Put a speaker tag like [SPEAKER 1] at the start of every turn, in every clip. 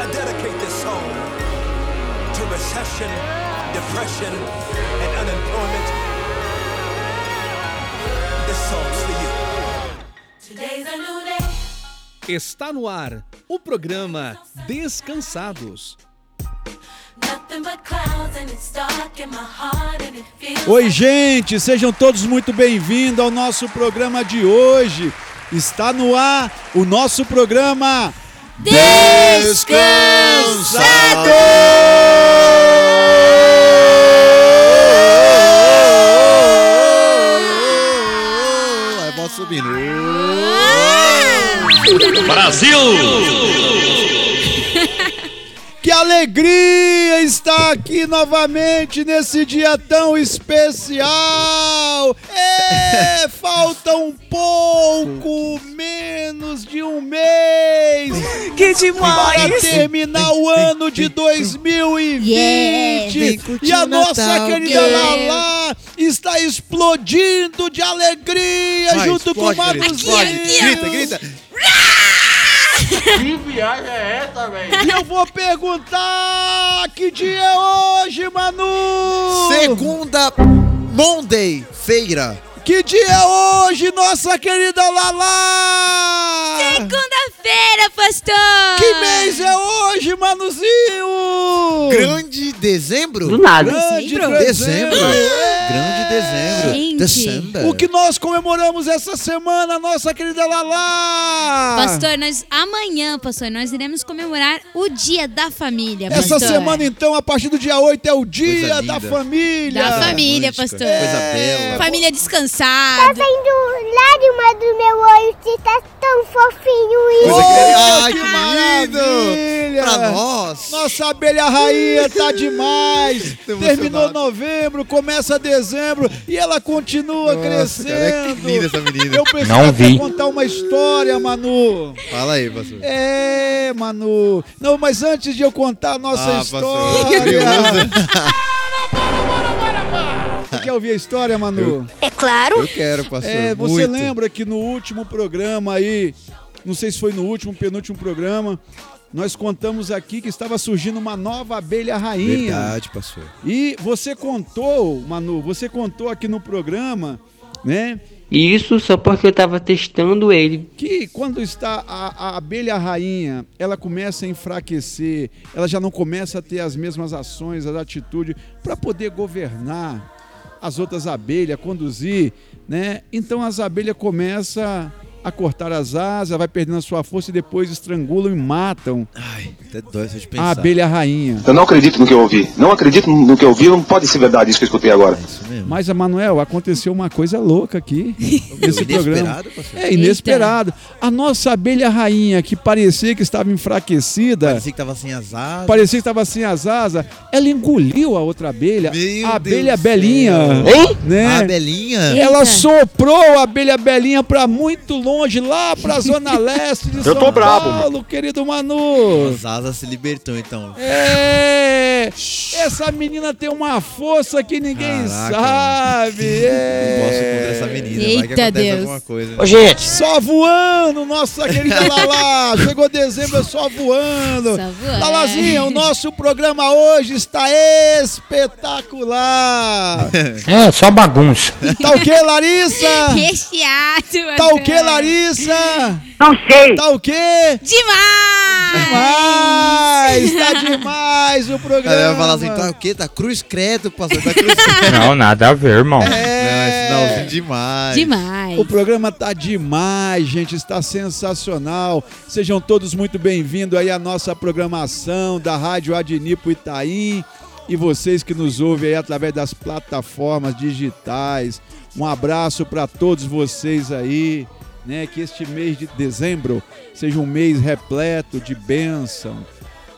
[SPEAKER 1] I dedicate this song to recession, depression, and unemployment. This song's for you.
[SPEAKER 2] Today's a new day.
[SPEAKER 3] Está no ar o programa Descansados.
[SPEAKER 2] Nothing but clouds and it's dark in my heart and it feels
[SPEAKER 4] Oi, gente, sejam todos muito bem-vindos ao nosso programa de hoje. Está no ar o nosso programa
[SPEAKER 5] Descansado! Subindo.
[SPEAKER 4] Que alegria estar aqui novamente nesse dia tão especial! É, falta um pouco menos de um mês
[SPEAKER 6] Que
[SPEAKER 4] para
[SPEAKER 6] demais!
[SPEAKER 4] terminar o ano de 2020
[SPEAKER 5] Vem curtir
[SPEAKER 4] e a nossa
[SPEAKER 5] Natal,
[SPEAKER 4] querida
[SPEAKER 5] yeah.
[SPEAKER 4] Lala está explodindo de alegria
[SPEAKER 5] Vai,
[SPEAKER 4] junto com o
[SPEAKER 5] explode, querido,
[SPEAKER 4] Manuzinho.
[SPEAKER 5] explode. Grita, grita.
[SPEAKER 4] E eu vou perguntar que dia é hoje, Manu?
[SPEAKER 5] Segunda Monday, feira.
[SPEAKER 4] Que dia é hoje, nossa querida Lala?
[SPEAKER 6] Segunda-feira, pastor!
[SPEAKER 4] Que mês é hoje, Manuzinho?
[SPEAKER 5] Grande dezembro?
[SPEAKER 6] Do nada.
[SPEAKER 4] Grande
[SPEAKER 6] Dezembro?
[SPEAKER 5] Dezembro.
[SPEAKER 4] É.
[SPEAKER 5] Grande dezembro.
[SPEAKER 6] Gente.
[SPEAKER 5] December.
[SPEAKER 4] O que nós comemoramos essa semana, nossa querida Lala?
[SPEAKER 6] Pastor, nós amanhã, pastor, nós iremos comemorar o Dia da Família,
[SPEAKER 4] Essa
[SPEAKER 6] pastor.
[SPEAKER 4] semana, então, a partir do dia 8 é o dia da família.
[SPEAKER 6] Da família, pastor.
[SPEAKER 5] Coisa bela.
[SPEAKER 6] Família
[SPEAKER 7] Tá
[SPEAKER 6] descansada.
[SPEAKER 7] vendo lágrima do meu olho, você tá tão fofinho isso.
[SPEAKER 5] Que...
[SPEAKER 4] Oh,
[SPEAKER 5] Ai,
[SPEAKER 4] que
[SPEAKER 5] que
[SPEAKER 4] maravilha.
[SPEAKER 5] lindo! Pra nós.
[SPEAKER 4] Nossa abelha rainha tá demais. Terminou novembro, começa dezembro e ela continua
[SPEAKER 5] Nossa,
[SPEAKER 4] crescendo.
[SPEAKER 5] cara, que linda essa menina.
[SPEAKER 4] Eu preciso
[SPEAKER 8] Não vi.
[SPEAKER 4] contar uma história, Manu.
[SPEAKER 5] Fala aí, pastor.
[SPEAKER 4] É, Manu. Não, mas antes de eu contar a nossa
[SPEAKER 5] Ah,
[SPEAKER 4] história. Quer ouvir a história, Manu?
[SPEAKER 7] É claro.
[SPEAKER 5] Eu quero, pastor.
[SPEAKER 4] É, você
[SPEAKER 5] muito.
[SPEAKER 4] lembra que no último programa aí, não sei se foi no último, penúltimo programa, nós contamos aqui que estava surgindo uma nova abelha rainha.
[SPEAKER 5] Verdade, pastor.
[SPEAKER 4] E você contou, Manu, você contou aqui no programa, né?
[SPEAKER 8] Isso só porque eu tava testando ele.
[SPEAKER 4] Que quando está a, a abelha rainha, ela começa a enfraquecer, ela já não começa a ter as mesmas ações, as atitudes para poder governar as outras abelhas, conduzir, né? Então as abelhas começam a cortar as asas, vai perdendo a sua força e depois estrangulam e matam
[SPEAKER 5] Ai, até dói de pensar.
[SPEAKER 4] a abelha rainha.
[SPEAKER 9] Eu não acredito no que eu ouvi. Não acredito no que eu ouvi. Não pode ser verdade isso que eu escutei agora.
[SPEAKER 5] É isso mesmo.
[SPEAKER 4] Mas, Manuel, aconteceu uma coisa louca aqui nesse programa.
[SPEAKER 5] Inesperado, pastor.
[SPEAKER 4] É inesperado. A nossa abelha rainha, que parecia que estava enfraquecida,
[SPEAKER 5] Parecia que tava sem as asas.
[SPEAKER 4] parecia que estava sem as asas, ela engoliu a outra abelha,
[SPEAKER 5] Meu
[SPEAKER 4] a abelha
[SPEAKER 5] Deus
[SPEAKER 4] Belinha.
[SPEAKER 5] céu.
[SPEAKER 4] Né?
[SPEAKER 5] A Belinha.
[SPEAKER 4] Ela
[SPEAKER 6] Eita.
[SPEAKER 4] soprou a abelha Belinha para muito longe, lá para a zona leste de São
[SPEAKER 9] tô brabo,
[SPEAKER 4] Paulo, querido Manu.
[SPEAKER 5] As asas se libertou, então.
[SPEAKER 4] É, essa menina tem uma força que ninguém
[SPEAKER 5] Caraca,
[SPEAKER 4] sabe. É.
[SPEAKER 5] Não posso contra essa menina. vai que
[SPEAKER 6] Eita Deus.
[SPEAKER 5] alguma coisa. né?
[SPEAKER 8] Ô, gente,
[SPEAKER 4] Só voando, nossa querida Lala. Chegou dezembro, é só voando.
[SPEAKER 6] Só voando.
[SPEAKER 4] Lalazinha, o nosso programa hoje está espetacular.
[SPEAKER 8] é só bagunça.
[SPEAKER 4] Tá o que, Larissa?
[SPEAKER 6] Recheado.
[SPEAKER 4] Tá o que,
[SPEAKER 6] pastor.
[SPEAKER 4] Larissa?
[SPEAKER 8] Não sei.
[SPEAKER 4] Tá o quê?
[SPEAKER 6] Demais!
[SPEAKER 4] Demais, tá demais o
[SPEAKER 5] Ela
[SPEAKER 4] programa.
[SPEAKER 5] vai falar assim, tá o quê? Tá cruz credo, pastor. Tá cruz credo.
[SPEAKER 8] Não, nada a ver, irmão.
[SPEAKER 5] Não, é sinalzinho demais.
[SPEAKER 6] Demais.
[SPEAKER 4] O programa tá demais, gente, está sensacional. Sejam todos muito bem-vindos aí à nossa programação da Rádio Adnipo Itaim e vocês que nos ouvem aí através das plataformas digitais. Um abraço para todos vocês aí, né? Que este mês de dezembro seja um mês repleto de bênção,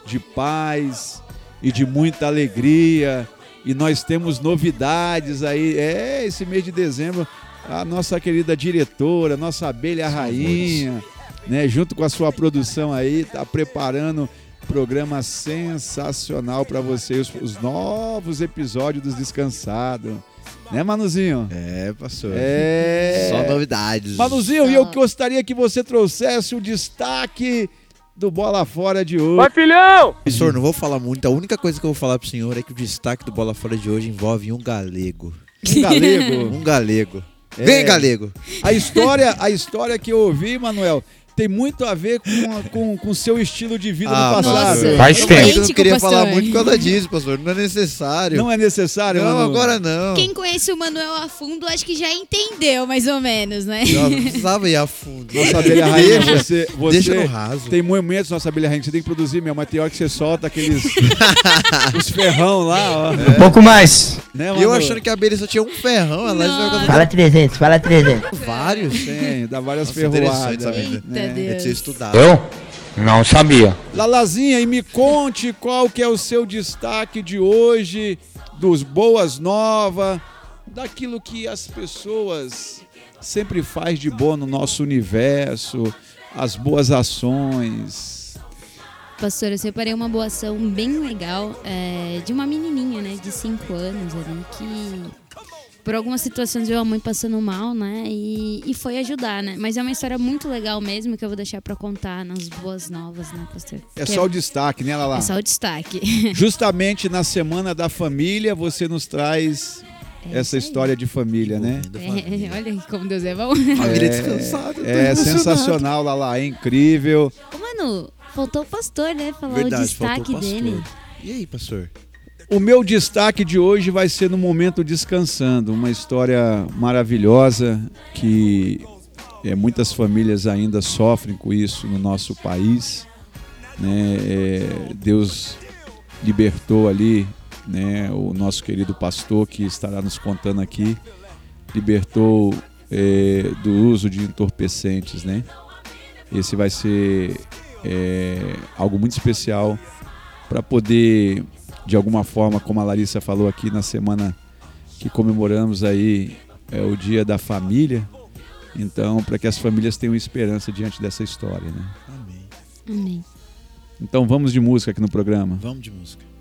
[SPEAKER 4] de paz e de muita alegria. E nós temos novidades aí. É, esse mês de dezembro a nossa querida diretora, nossa abelha rainha, né, junto com a sua produção aí, tá preparando programa sensacional para vocês, os novos episódios dos Descansado. Né, Manuzinho?
[SPEAKER 5] É, pastor.
[SPEAKER 4] É.
[SPEAKER 5] Só novidades.
[SPEAKER 4] Manuzinho, e eu gostaria que você trouxesse o destaque do Bola Fora de hoje.
[SPEAKER 3] filhão!
[SPEAKER 5] Professor, não vou falar muito. A única coisa que eu vou falar pro senhor é que o destaque do Bola Fora de hoje envolve um galego.
[SPEAKER 4] Um galego.
[SPEAKER 5] Um galego.
[SPEAKER 4] É.
[SPEAKER 5] Vem, galego.
[SPEAKER 4] A história, a história que eu ouvi, Manuel, tem muito a ver com, com, com seu estilo de vida
[SPEAKER 5] Ah,
[SPEAKER 4] no passado.
[SPEAKER 6] nossa.
[SPEAKER 8] Faz
[SPEAKER 5] Eu
[SPEAKER 8] tempo.
[SPEAKER 5] não
[SPEAKER 6] Idêntico,
[SPEAKER 5] queria
[SPEAKER 6] pastor.
[SPEAKER 5] falar muito por causa disso, pastor. Não é necessário.
[SPEAKER 4] Não é necessário,
[SPEAKER 5] Não,
[SPEAKER 4] Manu?
[SPEAKER 5] agora não.
[SPEAKER 6] Quem conhece o Manuel a fundo, acho que já entendeu, mais ou menos, né?
[SPEAKER 5] Não, não precisava ir a fundo.
[SPEAKER 4] Nossa abelha rainha, você, você
[SPEAKER 5] Deixa no raso.
[SPEAKER 4] tem momentos, nossa abelha rainha, que você tem que produzir mesmo, mas tem hora que você solta aqueles os ferrão lá, ó.
[SPEAKER 8] Um pouco mais.
[SPEAKER 4] Né,
[SPEAKER 5] E eu achando que a abelha só tinha um ferrão, ela.
[SPEAKER 8] Fala 300, fala 300.
[SPEAKER 5] vários.
[SPEAKER 4] Tem, dá várias
[SPEAKER 5] Nossa, interessante
[SPEAKER 4] ferroadas.
[SPEAKER 5] essa vida.
[SPEAKER 6] Eita
[SPEAKER 4] né?
[SPEAKER 5] É ser
[SPEAKER 6] Deus.
[SPEAKER 5] estudado.
[SPEAKER 8] Eu? Não sabia.
[SPEAKER 4] Lalazinha, e me conte qual que é o seu destaque de hoje, dos Boas Novas, daquilo que as pessoas sempre faz de bom no nosso universo, as boas ações.
[SPEAKER 6] Pastor, eu separei uma boa ação bem legal é, de uma menininha, né, de 5 anos ali, que por algumas situações viu a mãe passando mal, né, e, e foi ajudar, né. Mas é uma história muito legal mesmo que eu vou deixar pra contar nas boas novas, né, pastor?
[SPEAKER 4] É só o destaque, né, Lala?
[SPEAKER 6] é só o destaque.
[SPEAKER 4] Justamente na Semana da Família, você nos traz
[SPEAKER 6] É
[SPEAKER 4] essa história de família, né?
[SPEAKER 6] É, olha como Deus é bom.
[SPEAKER 5] Família descansada. tô
[SPEAKER 4] É sensacional, Lala, é incrível.
[SPEAKER 6] Ô, Mano, faltou o pastor, né, falar
[SPEAKER 5] Verdade,
[SPEAKER 6] o destaque
[SPEAKER 5] faltou o pastor.
[SPEAKER 6] dele.
[SPEAKER 5] E aí, pastor?
[SPEAKER 4] O meu destaque de hoje vai ser no Momento Descansando, uma história maravilhosa que é, muitas famílias ainda sofrem com isso no nosso país. né? É, Deus libertou ali né, o nosso querido pastor que estará nos contando aqui, libertou é, do uso de entorpecentes. Né? Esse vai ser algo muito especial para poder de alguma forma, como a Larissa falou aqui na semana que comemoramos aí é, o Dia da Família. Então, para que as famílias tenham esperança diante dessa história, né?
[SPEAKER 5] Amém.
[SPEAKER 6] Amém.
[SPEAKER 4] Então, vamos de música aqui no programa.
[SPEAKER 5] Vamos de música.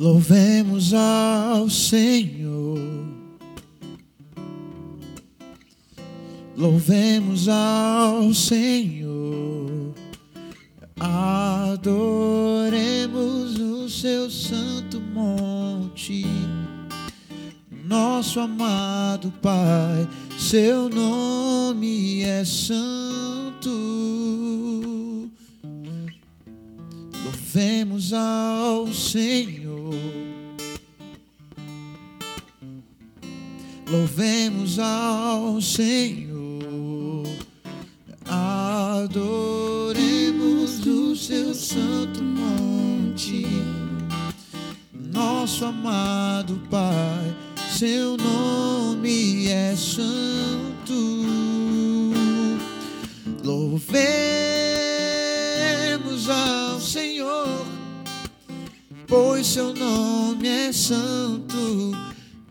[SPEAKER 5] Louvemos ao Senhor. Louvemos ao Senhor. Adoremos o seu santo monte. Nosso amado Pai, seu nome é santo. Louvemos ao Senhor. Louvemos ao Senhor. Adoremos o seu santo monte. Nosso amado Pai, seu nome é santo. Louvemos ao Senhor, pois seu nome é santo,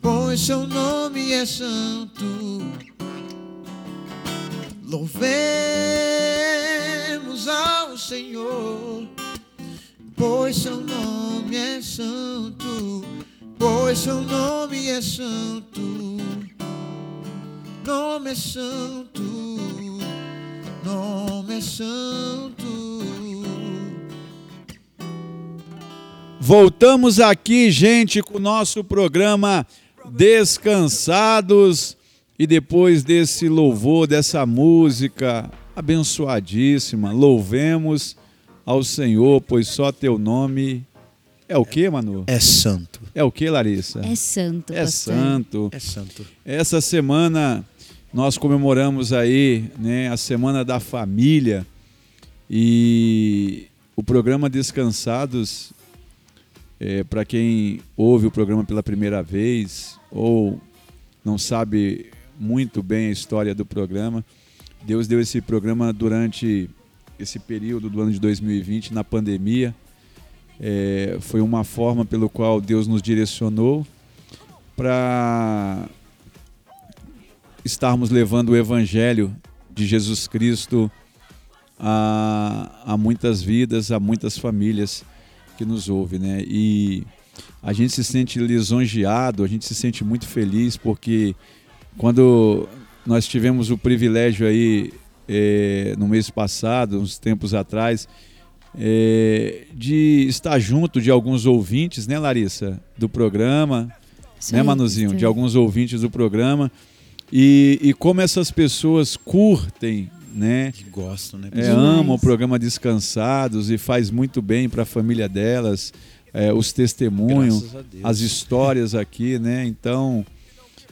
[SPEAKER 5] pois seu nome é santo. Louvemos ao Senhor, pois seu nome é santo, pois seu nome é santo. Nome é santo, nome é santo.
[SPEAKER 4] Voltamos aqui, gente, com o nosso programa Descansados. E depois desse louvor, dessa música abençoadíssima, louvemos ao Senhor, pois só teu nome é o que, Manu?
[SPEAKER 5] É santo.
[SPEAKER 4] É o que, Larissa?
[SPEAKER 6] É santo,
[SPEAKER 4] É
[SPEAKER 6] pastor.
[SPEAKER 4] santo.
[SPEAKER 5] É santo.
[SPEAKER 4] Essa semana nós comemoramos aí, né, a Semana da Família e o programa Descansados, para quem ouve o programa pela primeira vez ou não sabe muito bem a história do programa, Deus deu esse programa durante esse período do ano de 2020, na pandemia. É, foi uma forma pelo qual Deus nos direcionou para estarmos levando o Evangelho de Jesus Cristo a, a muitas vidas, a muitas famílias que nos ouve, né? E a gente se sente lisonjeado, a gente se sente muito feliz porque quando nós tivemos o privilégio aí é, no mês passado, uns tempos atrás, é, de estar junto de alguns ouvintes, né, Larissa, do programa, né,
[SPEAKER 6] aí,
[SPEAKER 4] Manuzinho,
[SPEAKER 6] isso
[SPEAKER 4] de alguns ouvintes do programa. E, e como essas pessoas curtem, né?
[SPEAKER 5] Que gostam, né?
[SPEAKER 4] É, amam o programa Descansados e faz muito bem para a família delas, é, os testemunhos, as histórias aqui, né? Então,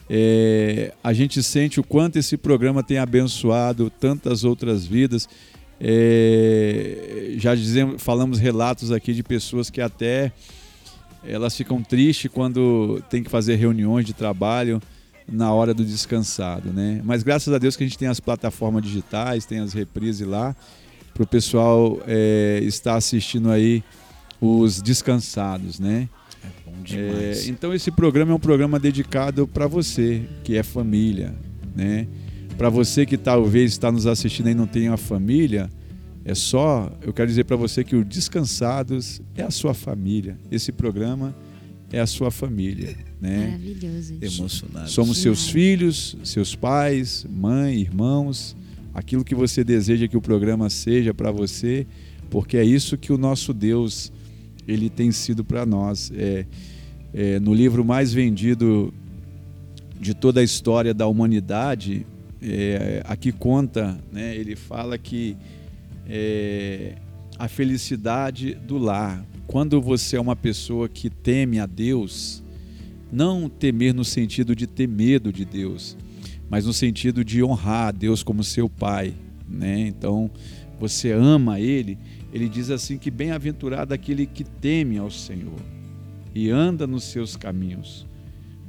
[SPEAKER 4] é, a gente sente o quanto esse programa tem abençoado tantas outras vidas. É, já dizemos, falamos relatos aqui de pessoas que até elas ficam tristes quando tem que fazer reuniões de trabalho na hora do descansado, né? Mas graças a Deus que a gente tem as plataformas digitais, tem as reprises lá, para o pessoal é, estar assistindo aí os descansados, né?
[SPEAKER 5] É bom
[SPEAKER 4] É,
[SPEAKER 5] demais.
[SPEAKER 4] então esse programa é um programa dedicado para você que é família, né? Para você que talvez está nos assistindo e não tem uma família, é só eu quero dizer para você que o Descansados é a sua família. Esse programa é a sua família, né?
[SPEAKER 6] Maravilhoso. isso.
[SPEAKER 5] Emocionado.
[SPEAKER 4] Somos seus
[SPEAKER 6] Demais.
[SPEAKER 4] filhos, seus pais, mãe, irmãos, aquilo que você deseja que o programa seja para você, porque é isso que o nosso Deus ele tem sido para nós. É, é, no livro mais vendido de toda a história da humanidade, é, aqui conta, né, ele fala que é, a felicidade do lar. Quando você é uma pessoa que teme a Deus, não temer no sentido de ter medo de Deus, mas no sentido de honrar a Deus como seu pai, né? Então, você ama ele, ele diz assim que bem-aventurado aquele que teme ao Senhor e anda nos seus caminhos,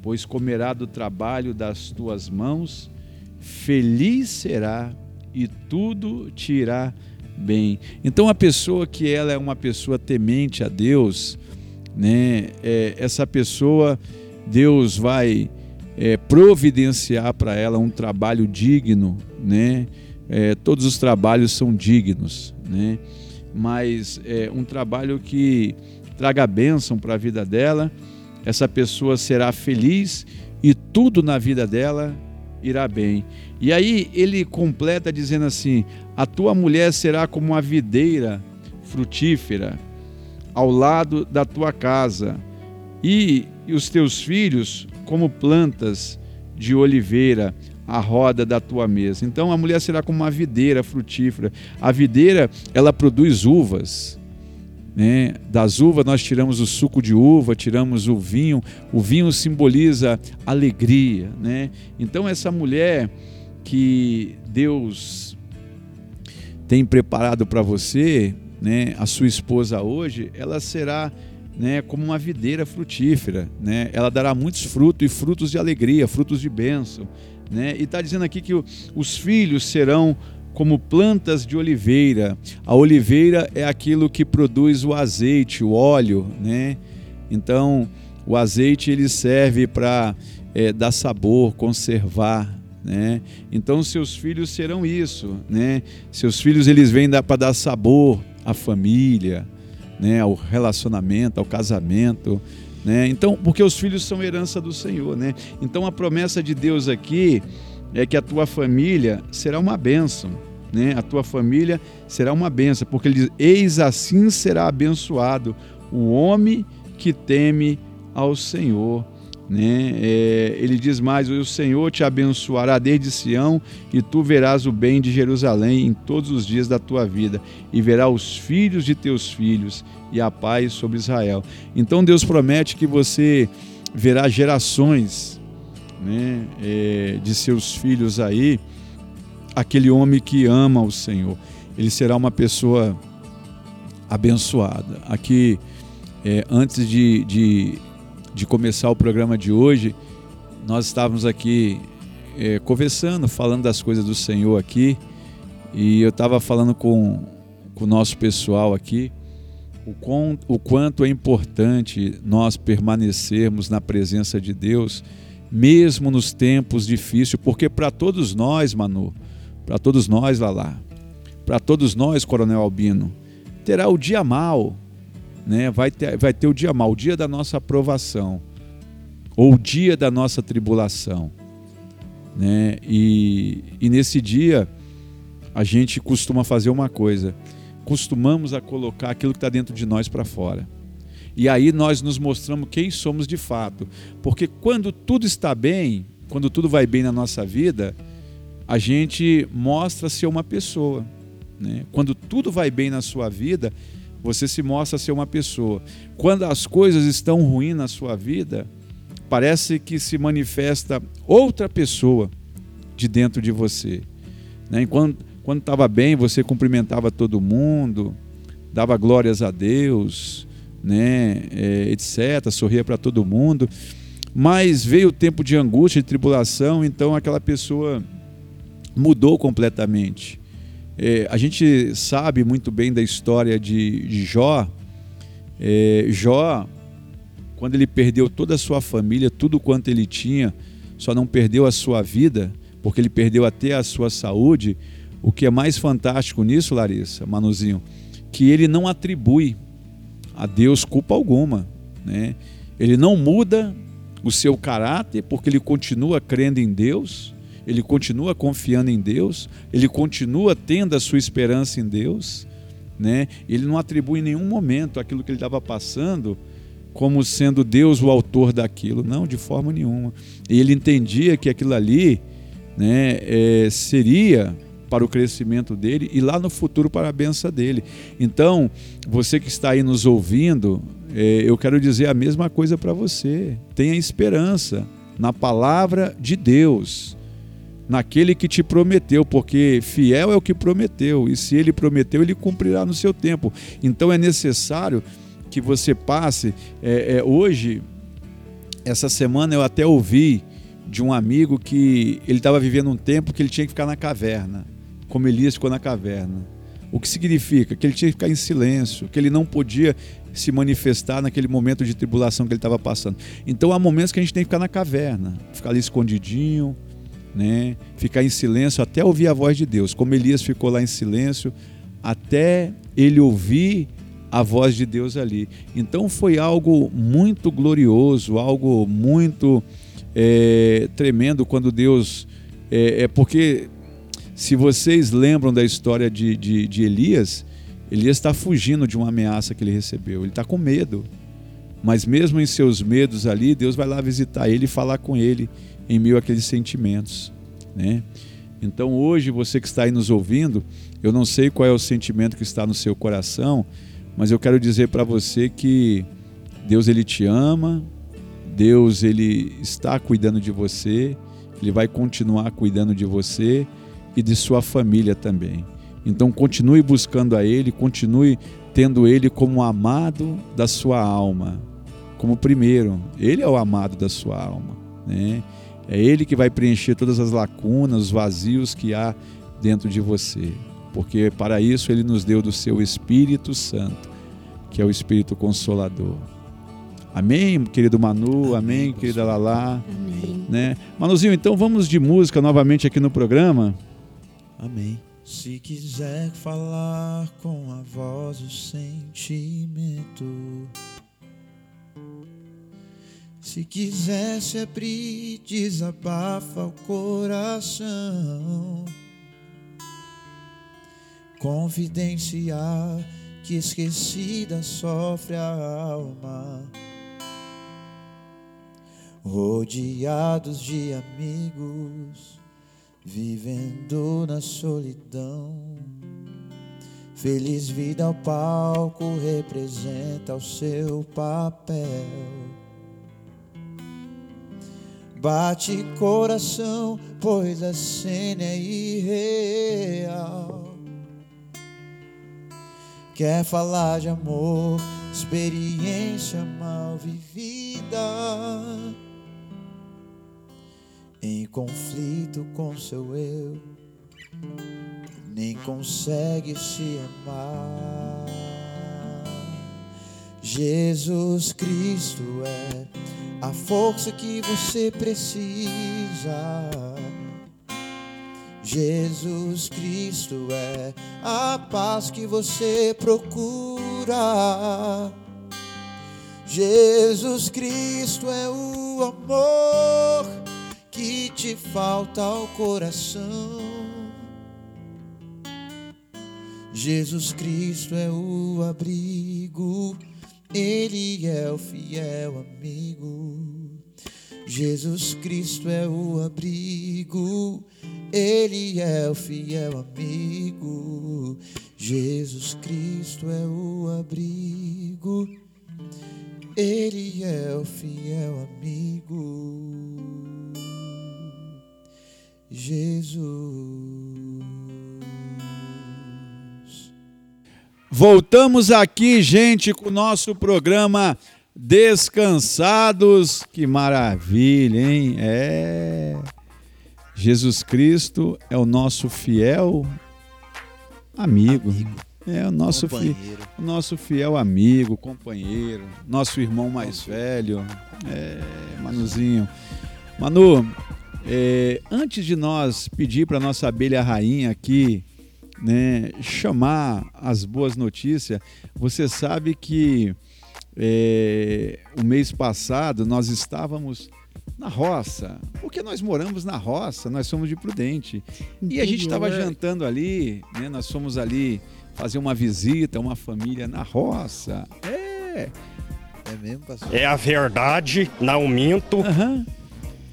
[SPEAKER 4] pois comerá do trabalho das tuas mãos, feliz será e tudo te irá bem. Então a pessoa que ela é uma pessoa temente a Deus, né? É, essa pessoa Deus vai é, providenciar para ela um trabalho digno, né? É, todos os trabalhos são dignos, né? Mas é um trabalho que traga bênção para a vida dela. Essa pessoa será feliz e tudo na vida dela irá bem. E aí ele completa dizendo assim: a tua mulher será como uma videira frutífera ao lado da tua casa, e, e os teus filhos como plantas de oliveira à roda da tua mesa. Então a mulher será como uma videira frutífera. A videira, ela produz uvas. Né? Das uvas nós tiramos o suco de uva, tiramos o vinho. O vinho simboliza alegria, né? Então essa mulher que Deus tem preparado para você, né, a sua esposa hoje, ela será né, como uma videira frutífera, né? Ela dará muitos frutos e frutos de alegria, frutos de bênção, né? E está dizendo aqui que os filhos serão como plantas de oliveira. A oliveira é aquilo que produz o azeite, o óleo, né? Então, o azeite ele serve para é, dar sabor, conservar, né? Então, seus filhos serão isso, né? Seus filhos eles vêm para dar sabor à família, né? Ao relacionamento, ao casamento, né? Então, porque os filhos são herança do Senhor, né? Então, a promessa de Deus aqui é que a tua família será uma bênção, né? A tua família será uma bênção, porque ele diz: Eis assim será abençoado o homem que teme ao Senhor. Né? É, ele diz mais: O Senhor te abençoará desde Sião, e tu verás o bem de Jerusalém em todos os dias da tua vida, e verá os filhos de teus filhos, e a paz sobre Israel. Então Deus promete que você verá gerações né, é, de seus filhos aí, aquele homem que ama o Senhor. Ele será uma pessoa abençoada. Aqui, é, antes de, de, de, começar o programa de hoje, nós estávamos aqui é, conversando, falando das coisas do Senhor aqui, e eu estava falando com, com o nosso pessoal aqui, o, quão, o quanto é importante nós permanecermos na presença de Deus, mesmo nos tempos difíceis, porque para todos nós, Manu, para todos nós, Lalá, para todos nós, Coronel Albino, terá o dia mal, né? Vai ter, vai ter o dia mal, o dia da nossa aprovação, ou o dia da nossa tribulação, né? E, e nesse dia a gente costuma fazer uma coisa, costumamos a colocar aquilo que está dentro de nós para fora. E aí nós nos mostramos quem somos de fato, porque quando tudo está bem, quando tudo vai bem na nossa vida, a gente mostra ser uma pessoa. Né? Quando tudo vai bem na sua vida, você se mostra ser uma pessoa. Quando as coisas estão ruins na sua vida, parece que se manifesta outra pessoa de dentro de você. Né? Quando estava bem, você cumprimentava todo mundo, dava glórias a Deus, né? É, etc., sorria para todo mundo. Mas veio o tempo de angústia, de tribulação, então aquela pessoa mudou completamente. É, a gente sabe muito bem da história de, de Jó. É, Jó, quando ele perdeu toda a sua família, tudo quanto ele tinha, só não perdeu a sua vida, porque ele perdeu até a sua saúde. O que é mais fantástico nisso, Larissa, Manuzinho, que ele não atribui a Deus culpa alguma. Né? Ele não muda o seu caráter porque ele continua crendo em Deus ele continua confiando em Deus, ele continua tendo a sua esperança em Deus, né? Ele não atribui em nenhum momento aquilo que ele estava passando como sendo Deus o autor daquilo, não, de forma nenhuma. Ele entendia que aquilo ali, né, é, seria para o crescimento dele e lá no futuro para a benção dele. Então, você que está aí nos ouvindo, é, eu quero dizer a mesma coisa para você. Tenha esperança na palavra de Deus naquele que te prometeu, porque fiel é o que prometeu, e se ele prometeu, ele cumprirá no seu tempo. Então é necessário que você passe. É, é, hoje, essa semana, eu até ouvi de um amigo que ele estava vivendo um tempo que ele tinha que ficar na caverna, como Elias ficou na caverna. O que significa? Que ele tinha que ficar em silêncio, que ele não podia se manifestar naquele momento de tribulação que ele estava passando. Então há momentos que a gente tem que ficar na caverna, ficar ali escondidinho, né? Ficar em silêncio até ouvir a voz de Deus, como Elias ficou lá em silêncio até ele ouvir a voz de Deus ali. Então foi algo muito glorioso, algo muito é, tremendo quando Deus. É, é, porque se vocês lembram da história de, de, de Elias, Elias está fugindo de uma ameaça que ele recebeu, ele está com medo. Mas mesmo em seus medos ali, Deus vai lá visitar ele e falar com ele em meio àqueles sentimentos, né? Então hoje você que está aí nos ouvindo, eu não sei qual é o sentimento que está no seu coração, mas eu quero dizer para você que Deus ele te ama, Deus ele está cuidando de você, ele vai continuar cuidando de você e de sua família também. Então continue buscando a ele, continue tendo ele como amado da sua alma, como primeiro. Ele é o amado da sua alma, né? É Ele que vai preencher todas as lacunas, os vazios que há dentro de você. Porque para isso Ele nos deu do seu Espírito Santo, que é o Espírito Consolador. Amém, querido Manu, amém, amém querida Lala. Amém. Né? Manuzinho, então vamos de música novamente aqui no programa.
[SPEAKER 10] Amém.
[SPEAKER 5] Se quiser falar com a voz do sentimento se quiser se abrir, desabafa o coração. Confidenciar que esquecida sofre a alma. Rodeados de amigos, vivendo na solidão. Feliz vida ao palco representa o seu papel. Bate coração, pois a cena é irreal. Quer falar de amor, experiência mal vivida. Em conflito com seu eu, nem consegue se amar. Jesus Cristo é a força que você precisa. Jesus Cristo é a paz que você procura.
[SPEAKER 11] Jesus Cristo é o amor que te falta ao coração. Jesus Cristo é o abrigo, Ele é o fiel amigo. Jesus Cristo é o abrigo, Ele é o fiel amigo. Jesus Cristo é o abrigo, Ele é o fiel amigo. Jesus.
[SPEAKER 4] Voltamos aqui, gente, com o nosso programa Descansados. Que maravilha, hein? É. Jesus Cristo é o nosso fiel amigo. É o nosso, fi,
[SPEAKER 5] Companheiro.
[SPEAKER 4] o nosso fiel amigo, companheiro, nosso irmão mais velho. É, Manuzinho. Manu, é, antes de nós pedir para nossa abelha rainha aqui, né, chamar as boas notícias, você sabe que é, o mês passado nós estávamos na roça, porque nós moramos na roça, nós somos de Prudente. E a gente estava jantando ali, né, nós fomos ali fazer uma visita uma família na roça. É,
[SPEAKER 5] É mesmo, pastor?
[SPEAKER 12] É a verdade, não minto.
[SPEAKER 4] Aham.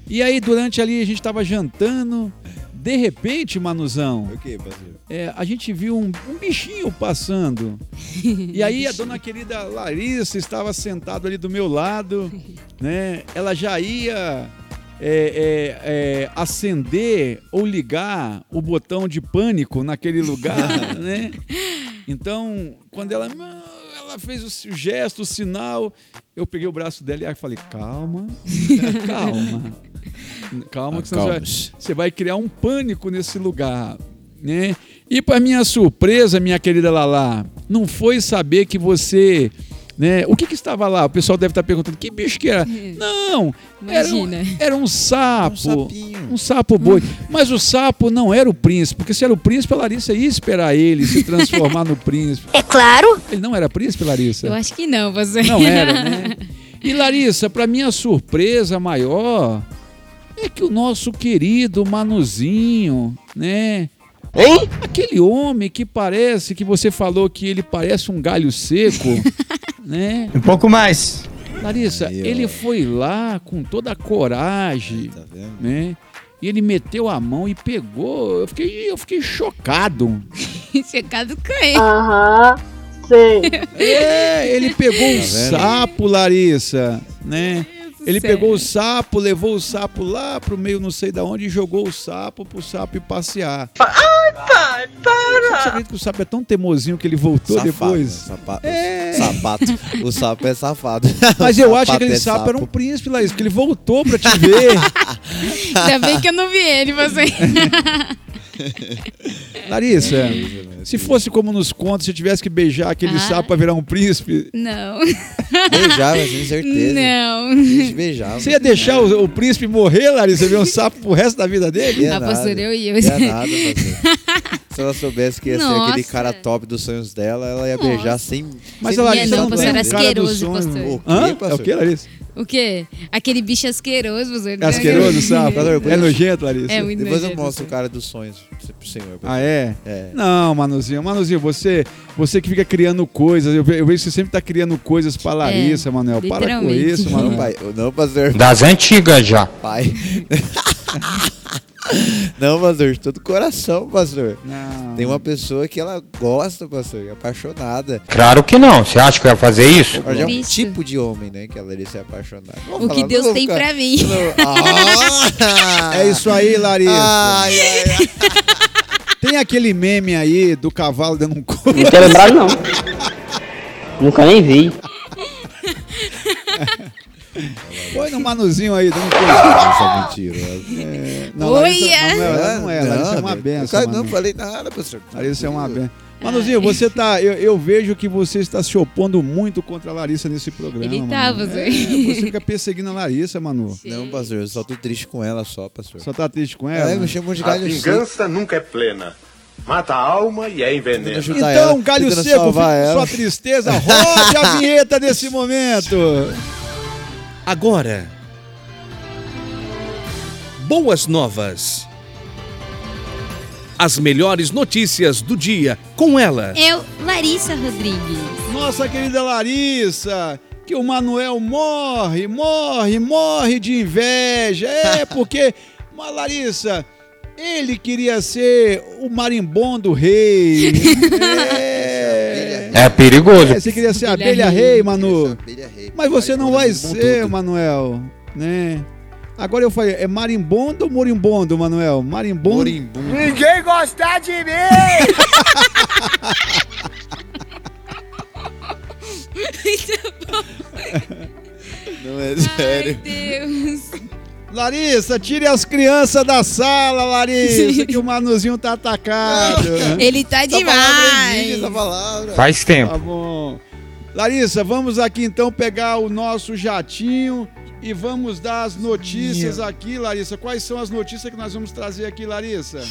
[SPEAKER 4] E aí, durante ali, a gente tava jantando. De repente, Manuzão,
[SPEAKER 5] O que,
[SPEAKER 4] é, a gente viu um, um bichinho passando. E aí, a dona querida Larissa estava sentada ali do meu lado, né? Ela já ia é, é, é, acender ou ligar o botão de pânico naquele lugar, né? Então, quando ela, ela fez o gesto, o sinal, eu peguei o braço dela e falei: calma, calma, calma, que senão você vai, você vai criar um pânico nesse lugar, né? E para minha surpresa, minha querida Lala, não foi saber que você, né? O que que estava lá? O pessoal deve estar perguntando que bicho que era. Não, era um,
[SPEAKER 6] Imagina.
[SPEAKER 4] era um sapo,
[SPEAKER 5] Um
[SPEAKER 4] um sapo boi. Mas o sapo não era o príncipe, porque se era o príncipe, a Larissa ia esperar ele se transformar no príncipe.
[SPEAKER 7] É claro.
[SPEAKER 4] Ele não era príncipe, Larissa?
[SPEAKER 6] Eu acho que não, você.
[SPEAKER 4] Não era, né? E Larissa, para minha surpresa maior, é que o nosso querido Manuzinho, né?
[SPEAKER 8] Hein?
[SPEAKER 4] Aquele homem que parece que você falou que ele parece um galho seco, né?
[SPEAKER 8] Um pouco mais.
[SPEAKER 4] Larissa,
[SPEAKER 5] Aí,
[SPEAKER 4] ele foi lá com toda a coragem,
[SPEAKER 5] Tá vendo?
[SPEAKER 4] né? E ele meteu a mão e pegou. Eu fiquei, eu fiquei chocado.
[SPEAKER 6] Checado com
[SPEAKER 7] Aham, sei.
[SPEAKER 4] É, ele pegou
[SPEAKER 5] Tá vendo?
[SPEAKER 4] sapo, Larissa, né? Ele
[SPEAKER 6] céu.
[SPEAKER 4] pegou o sapo, levou o sapo lá pro meio não sei da onde e jogou o sapo pro sapo ir passear. Ai, pai, para! Você acredita que o sapo é tão teimosinho que ele voltou
[SPEAKER 5] Safado,
[SPEAKER 4] depois?
[SPEAKER 5] né? Sapa-
[SPEAKER 4] É.
[SPEAKER 5] Sapato. O sapo é safado.
[SPEAKER 4] Mas
[SPEAKER 5] O
[SPEAKER 4] eu acho que
[SPEAKER 5] sapato
[SPEAKER 4] aquele
[SPEAKER 5] é
[SPEAKER 4] sapo, era um príncipe, Larissa, porque ele voltou pra te ver.
[SPEAKER 6] Ainda bem que eu não vi ele, você.
[SPEAKER 4] Larissa, se fosse como nos contos, se tivesse que beijar aquele
[SPEAKER 6] Ah.
[SPEAKER 4] sapo pra virar um príncipe,
[SPEAKER 6] Não.
[SPEAKER 5] Beijava, tenho certeza.
[SPEAKER 6] Não.
[SPEAKER 5] A gente beijava.
[SPEAKER 4] você ia deixar o, o príncipe morrer, Larissa, ver um sapo pro resto da vida dele?
[SPEAKER 5] Ia
[SPEAKER 6] Ah,
[SPEAKER 5] nada.
[SPEAKER 6] pastor, eu ia.
[SPEAKER 5] Ia nada, pastor. Se ela soubesse que ia ser
[SPEAKER 6] Nossa.
[SPEAKER 5] aquele cara top dos sonhos dela, ela ia
[SPEAKER 6] Nossa.
[SPEAKER 5] beijar sem.
[SPEAKER 4] Mas
[SPEAKER 5] sem
[SPEAKER 4] a
[SPEAKER 6] Ia
[SPEAKER 4] Larissa
[SPEAKER 6] não,
[SPEAKER 4] não
[SPEAKER 6] pastor, asqueroso,
[SPEAKER 4] sonho.
[SPEAKER 6] pastor.
[SPEAKER 5] O quê,
[SPEAKER 4] Hã? É
[SPEAKER 5] pastor?
[SPEAKER 4] o que, Larissa?
[SPEAKER 6] O quê? Aquele bicho asqueroso, você.
[SPEAKER 4] É asqueroso?
[SPEAKER 5] Pastor,
[SPEAKER 4] É nojento, Larissa?
[SPEAKER 6] É muito
[SPEAKER 5] Depois eu
[SPEAKER 6] nojento,
[SPEAKER 5] mostro o cara dos sonhos pro senhor.
[SPEAKER 4] Ah, é?
[SPEAKER 5] É.
[SPEAKER 4] Não, Manuzinho. Manuzinho, você, você que fica criando coisas. Eu, ve- eu vejo que você sempre tá criando coisas pra Larissa, Manuel. Para com isso,
[SPEAKER 5] Não,
[SPEAKER 4] Manuel.
[SPEAKER 5] pai. Não, pastor.
[SPEAKER 8] Das antigas já.
[SPEAKER 5] Pai. Não, pastor, de todo coração, pastor.
[SPEAKER 4] Não.
[SPEAKER 5] Tem uma pessoa que ela gosta, pastor, é apaixonada.
[SPEAKER 8] Claro que não. Você acha que eu ia fazer isso?
[SPEAKER 5] Mas é um
[SPEAKER 6] Cristo.
[SPEAKER 5] tipo de homem, né, que ela iria ser apaixonada. Vou
[SPEAKER 6] O que
[SPEAKER 5] falar, não
[SPEAKER 6] Deus tem
[SPEAKER 5] ficar-
[SPEAKER 6] pra mim.
[SPEAKER 5] Ah!
[SPEAKER 4] É isso aí, Larissa.
[SPEAKER 5] Ai, ai, ai.
[SPEAKER 4] Tem aquele meme aí do cavalo dando um couro.
[SPEAKER 8] Não tô lembrado, não. Nunca nem vi.
[SPEAKER 4] Põe no Manuzinho aí, dando um.
[SPEAKER 5] Isso é mentiroso.
[SPEAKER 4] É, não, Larissa,
[SPEAKER 6] Olha!
[SPEAKER 4] Manuel, ela não é. Larissa é uma benção.
[SPEAKER 5] eu Não
[SPEAKER 4] Manu.
[SPEAKER 5] falei nada, pastor.
[SPEAKER 4] Larissa é uma benção. Manuzinho, você tá. Eu, eu vejo que você está se opondo muito contra a Larissa nesse programa.
[SPEAKER 6] Ele tá,
[SPEAKER 4] Manu.
[SPEAKER 6] você.
[SPEAKER 4] É, você fica perseguindo a Larissa, Manu.
[SPEAKER 5] Não, pastor, eu só tô triste com ela só, pastor.
[SPEAKER 4] Só tá triste com ela?
[SPEAKER 5] Ela me chamou de
[SPEAKER 13] A
[SPEAKER 5] galho seco.
[SPEAKER 13] vingança nunca é plena. Mata a alma e é envenena.
[SPEAKER 4] Então, galho seco, sua tristeza, rode a vinheta desse momento.
[SPEAKER 3] Agora, boas novas. As melhores notícias do dia com ela.
[SPEAKER 6] Eu, Larissa Rodrigues.
[SPEAKER 4] Nossa querida Larissa, que o Manuel morre, morre, morre de inveja. É, porque, mas Larissa, ele queria ser o marimbondo rei. É,
[SPEAKER 12] É perigoso.
[SPEAKER 4] É, você queria ser a abelha,
[SPEAKER 5] Abelha
[SPEAKER 4] rei,
[SPEAKER 5] rei,
[SPEAKER 4] Manu.
[SPEAKER 5] abelha rei.
[SPEAKER 4] Mas você não vai ser,
[SPEAKER 5] tudo.
[SPEAKER 4] Manuel, né? Agora eu falei, é marimbondo ou morimbondo, Manuel? Marimbondo.
[SPEAKER 5] Morimbundo.
[SPEAKER 13] Ninguém gosta de mim!
[SPEAKER 5] Não é sério.
[SPEAKER 6] Deus.
[SPEAKER 4] Larissa, tire as crianças da sala, Larissa, que o Manuzinho tá atacado.
[SPEAKER 6] Ele tá
[SPEAKER 5] Essa palavra existe,
[SPEAKER 6] demais.
[SPEAKER 5] essa palavra.
[SPEAKER 12] Faz tempo.
[SPEAKER 4] Tá bom. Larissa, vamos aqui então pegar o nosso jatinho e vamos dar as notícias aqui, Larissa. Quais são as notícias que nós vamos trazer aqui, Larissa?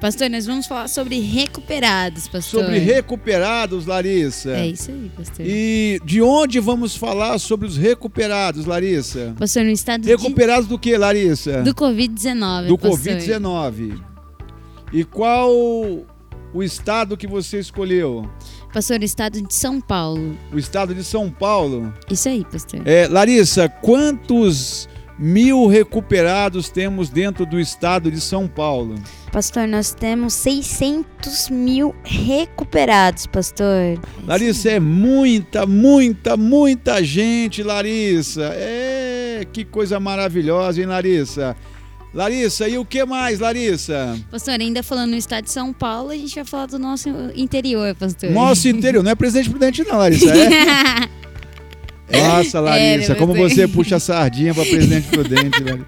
[SPEAKER 6] Pastor, nós vamos falar sobre recuperados, pastor.
[SPEAKER 4] Sobre recuperados, Larissa.
[SPEAKER 6] É isso aí, pastor.
[SPEAKER 4] E de onde vamos falar sobre os recuperados, Larissa?
[SPEAKER 6] Pastor, no estado
[SPEAKER 4] Recuperados do que, Larissa?
[SPEAKER 6] de... do Covid-19,
[SPEAKER 4] Do
[SPEAKER 6] pastor.
[SPEAKER 4] Covid-19. E qual o estado que você escolheu?
[SPEAKER 6] Pastor, estado de São Paulo.
[SPEAKER 4] O estado de São Paulo.
[SPEAKER 6] Isso aí, pastor.
[SPEAKER 4] É, Larissa, quantos mil recuperados temos dentro do estado de São Paulo?
[SPEAKER 7] Pastor, nós temos 600 mil recuperados, pastor.
[SPEAKER 4] Larissa, é muita, muita, muita gente, Larissa. É, que coisa maravilhosa, hein, Larissa? Larissa, e o que mais, Larissa?
[SPEAKER 6] Pastor, ainda falando no estado de São Paulo, a gente vai falar do nosso interior, pastor.
[SPEAKER 4] Nosso interior, não é presidente prudente não, Larissa, é? Nossa, Larissa,
[SPEAKER 6] É,
[SPEAKER 4] como
[SPEAKER 6] você-
[SPEAKER 4] você puxa a sardinha para presidente prudente, Larissa.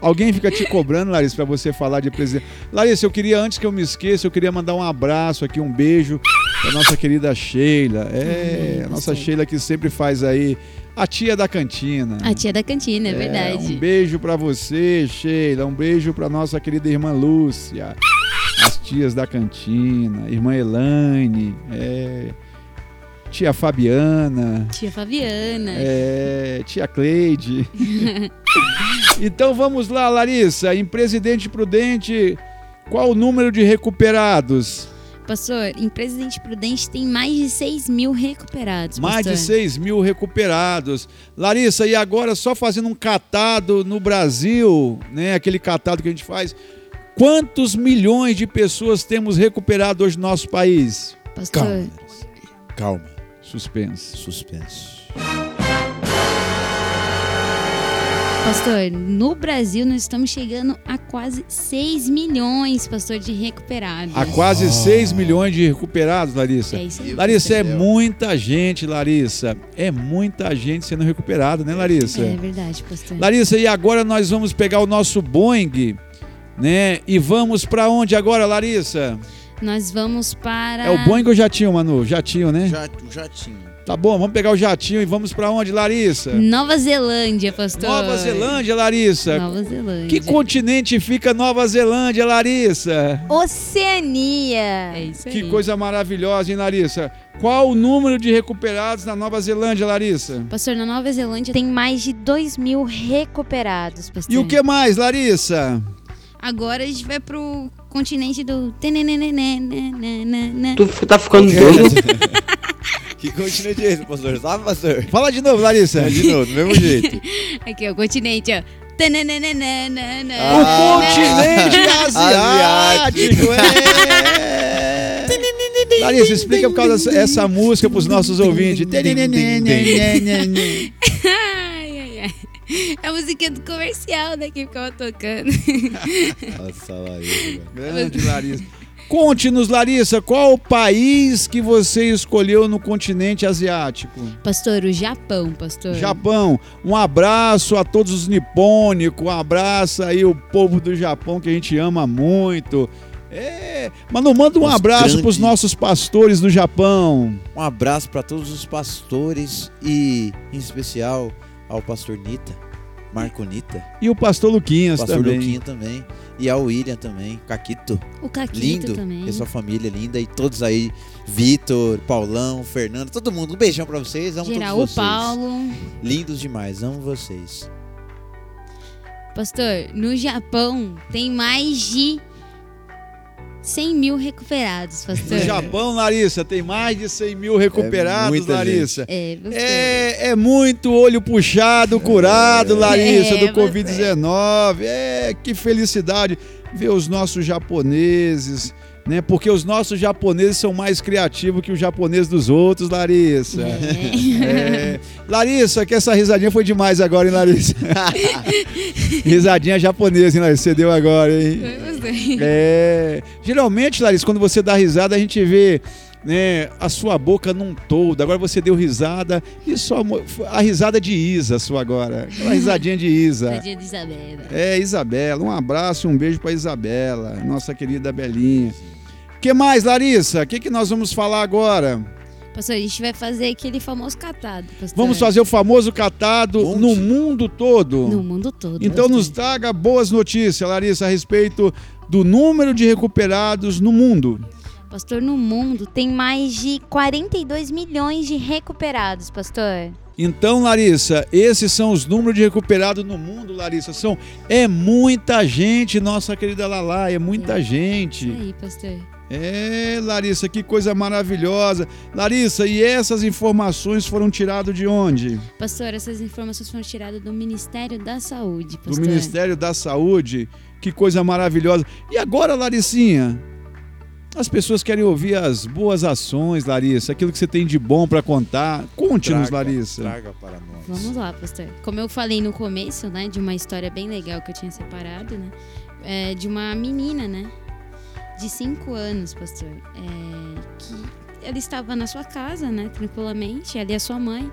[SPEAKER 4] Alguém fica te cobrando, Larissa, para você falar de presidente. Larissa, eu queria, antes que eu me esqueça, eu queria mandar um abraço aqui, um beijo pra nossa querida Sheila. É, a nossa Sheila que sempre faz aí a tia da cantina.
[SPEAKER 6] A tia da cantina, é, verdade.
[SPEAKER 4] Um beijo pra você, Sheila. Um beijo pra nossa querida irmã Lúcia. As tias da cantina. Irmã Elaine. é, tia Fabiana.
[SPEAKER 6] Tia Fabiana.
[SPEAKER 4] é, tia Cleide. então vamos lá, Larissa. Em Presidente Prudente, qual o número de recuperados?
[SPEAKER 6] Pastor, em Presidente Prudente tem mais de 6 mil recuperados.
[SPEAKER 4] Mais de
[SPEAKER 6] pastor.
[SPEAKER 4] 6 mil recuperados. Larissa, e agora só fazendo um catado no Brasil, né? Aquele catado que a gente faz. Quantos milhões de pessoas temos recuperado hoje no nosso país?
[SPEAKER 6] Pastor,
[SPEAKER 5] Calma. Calma.
[SPEAKER 4] Suspense.
[SPEAKER 5] Suspenso.
[SPEAKER 6] pastor, no Brasil nós estamos chegando a quase 6 milhões, pastor, de recuperados.
[SPEAKER 4] Há quase 6 milhões de recuperados, Larissa.
[SPEAKER 6] É isso aí.
[SPEAKER 4] Larissa, é muita gente, Larissa. É muita gente sendo recuperada, né, Larissa?
[SPEAKER 6] É verdade, pastor.
[SPEAKER 4] Larissa, e agora nós vamos pegar o nosso Boeing, né? E vamos pra onde agora, Larissa?
[SPEAKER 6] Nós vamos para.
[SPEAKER 4] É o Boeing ou jatinho, Manu? Jatinho, né?
[SPEAKER 5] Já, jatinho.
[SPEAKER 4] Tá bom, vamos pegar o jatinho e vamos pra onde, Larissa?
[SPEAKER 6] Nova Zelândia, pastor.
[SPEAKER 4] Nova Zelândia, Larissa.
[SPEAKER 6] Nova Zelândia.
[SPEAKER 4] Que continente fica Nova Zelândia, Larissa?
[SPEAKER 7] Oceania.
[SPEAKER 6] É isso aí.
[SPEAKER 4] Que coisa maravilhosa, hein, Larissa? Qual o número de recuperados na Nova Zelândia, Larissa?
[SPEAKER 6] Pastor, na Nova Zelândia
[SPEAKER 7] Tem mais de 2 mil recuperados, pastor.
[SPEAKER 4] E o que mais, Larissa?
[SPEAKER 6] Agora a gente vai pro continente do.
[SPEAKER 8] Tu tá ficando doido?
[SPEAKER 5] que continente é esse, pastor? Sabe, pastor?
[SPEAKER 4] Fala de novo, Larissa.
[SPEAKER 5] É de novo, do mesmo jeito.
[SPEAKER 6] Aqui, o continente, ó.
[SPEAKER 4] O continente asiático. é. Larissa, explica por causa dessa música para os nossos ouvintes.
[SPEAKER 6] É a musiquinha do comercial daqui que ficava tocando.
[SPEAKER 5] Nossa, Larissa.
[SPEAKER 4] Grande Larissa. Conte-nos, Larissa, qual o país que você escolheu no continente asiático?
[SPEAKER 6] Pastor, o Japão, pastor.
[SPEAKER 4] Japão. Um abraço a todos os nipônicos, um abraço aí o povo do Japão que a gente ama muito. É, mano, manda um
[SPEAKER 5] Os
[SPEAKER 4] abraço
[SPEAKER 5] grandes-
[SPEAKER 4] pros nossos pastores do Japão.
[SPEAKER 5] Um abraço para todos os pastores e, em especial, ao pastor Nita. Marconita.
[SPEAKER 4] E o pastor Luquinhas
[SPEAKER 5] Pastor
[SPEAKER 4] também.
[SPEAKER 5] Luquinha também. E a William também. Caquito.
[SPEAKER 6] O Caquito
[SPEAKER 5] Lindo.
[SPEAKER 6] também.
[SPEAKER 5] E a sua família linda. E todos aí. Vitor, Paulão, Fernando, todo mundo. Um beijão pra vocês. Amo
[SPEAKER 6] Geral,
[SPEAKER 5] todos
[SPEAKER 6] o
[SPEAKER 5] vocês.
[SPEAKER 6] Paulo.
[SPEAKER 5] Lindos demais. Amo vocês.
[SPEAKER 6] Pastor, no Japão tem mais de 100 mil recuperados, pastor.
[SPEAKER 4] No Japão, Larissa, tem mais de 100 mil recuperados,
[SPEAKER 5] muita
[SPEAKER 4] Larissa.
[SPEAKER 6] É.
[SPEAKER 4] É, é muito olho puxado, curado, Larissa,
[SPEAKER 6] É,
[SPEAKER 4] do Covid-19. É, que felicidade ver os nossos japoneses, né? Porque os nossos japoneses são mais criativos que os japoneses dos outros, Larissa. É. Larissa, que essa risadinha foi demais agora, hein, Larissa? Risadinha japonesa, hein, Larissa? Você deu agora, hein? É. Geralmente, Larissa, quando você dá risada, a gente vê né, a sua boca num todo. Agora você deu risada e só a risada de Isa, sua agora. Aquela risadinha de Isa.
[SPEAKER 6] Tadinha de Isabela.
[SPEAKER 4] É, Isabela. Um abraço e um beijo para Isabela, nossa querida Belinha. O que mais, Larissa? O que, que nós vamos falar agora?
[SPEAKER 6] Pastor, a gente vai fazer aquele famoso catado, pastor.
[SPEAKER 4] Vamos fazer o famoso catado
[SPEAKER 5] Monte.
[SPEAKER 4] no mundo todo.
[SPEAKER 6] No mundo todo.
[SPEAKER 4] Então
[SPEAKER 6] pastor.
[SPEAKER 4] nos traga boas notícias, Larissa, a respeito do número de recuperados no mundo.
[SPEAKER 14] Pastor, no mundo tem mais de 42 milhões de recuperados, pastor.
[SPEAKER 4] Então, Larissa, esses são os números de recuperados no mundo, Larissa. São é muita gente, nossa querida Lala, é muita gente.
[SPEAKER 6] Isso aí, pastor.
[SPEAKER 4] É, Larissa, que coisa maravilhosa. Larissa, e essas informações foram tiradas de onde?
[SPEAKER 6] Pastor, essas informações foram tiradas do Ministério da Saúde, pastor.
[SPEAKER 4] Do Ministério da Saúde. Que coisa maravilhosa. E agora, Laricinha? As pessoas querem ouvir as boas ações, Larissa, aquilo que você tem de bom para contar. Conte-nos, Larissa.
[SPEAKER 5] Traga para nós.
[SPEAKER 6] Vamos lá, pastor. Como eu falei no começo, né, de uma história bem legal que eu tinha separado, né, é, de uma menina, né, de 5 anos, pastor, é, que ela estava na sua casa, né, tranquilamente, ela e a sua mãe,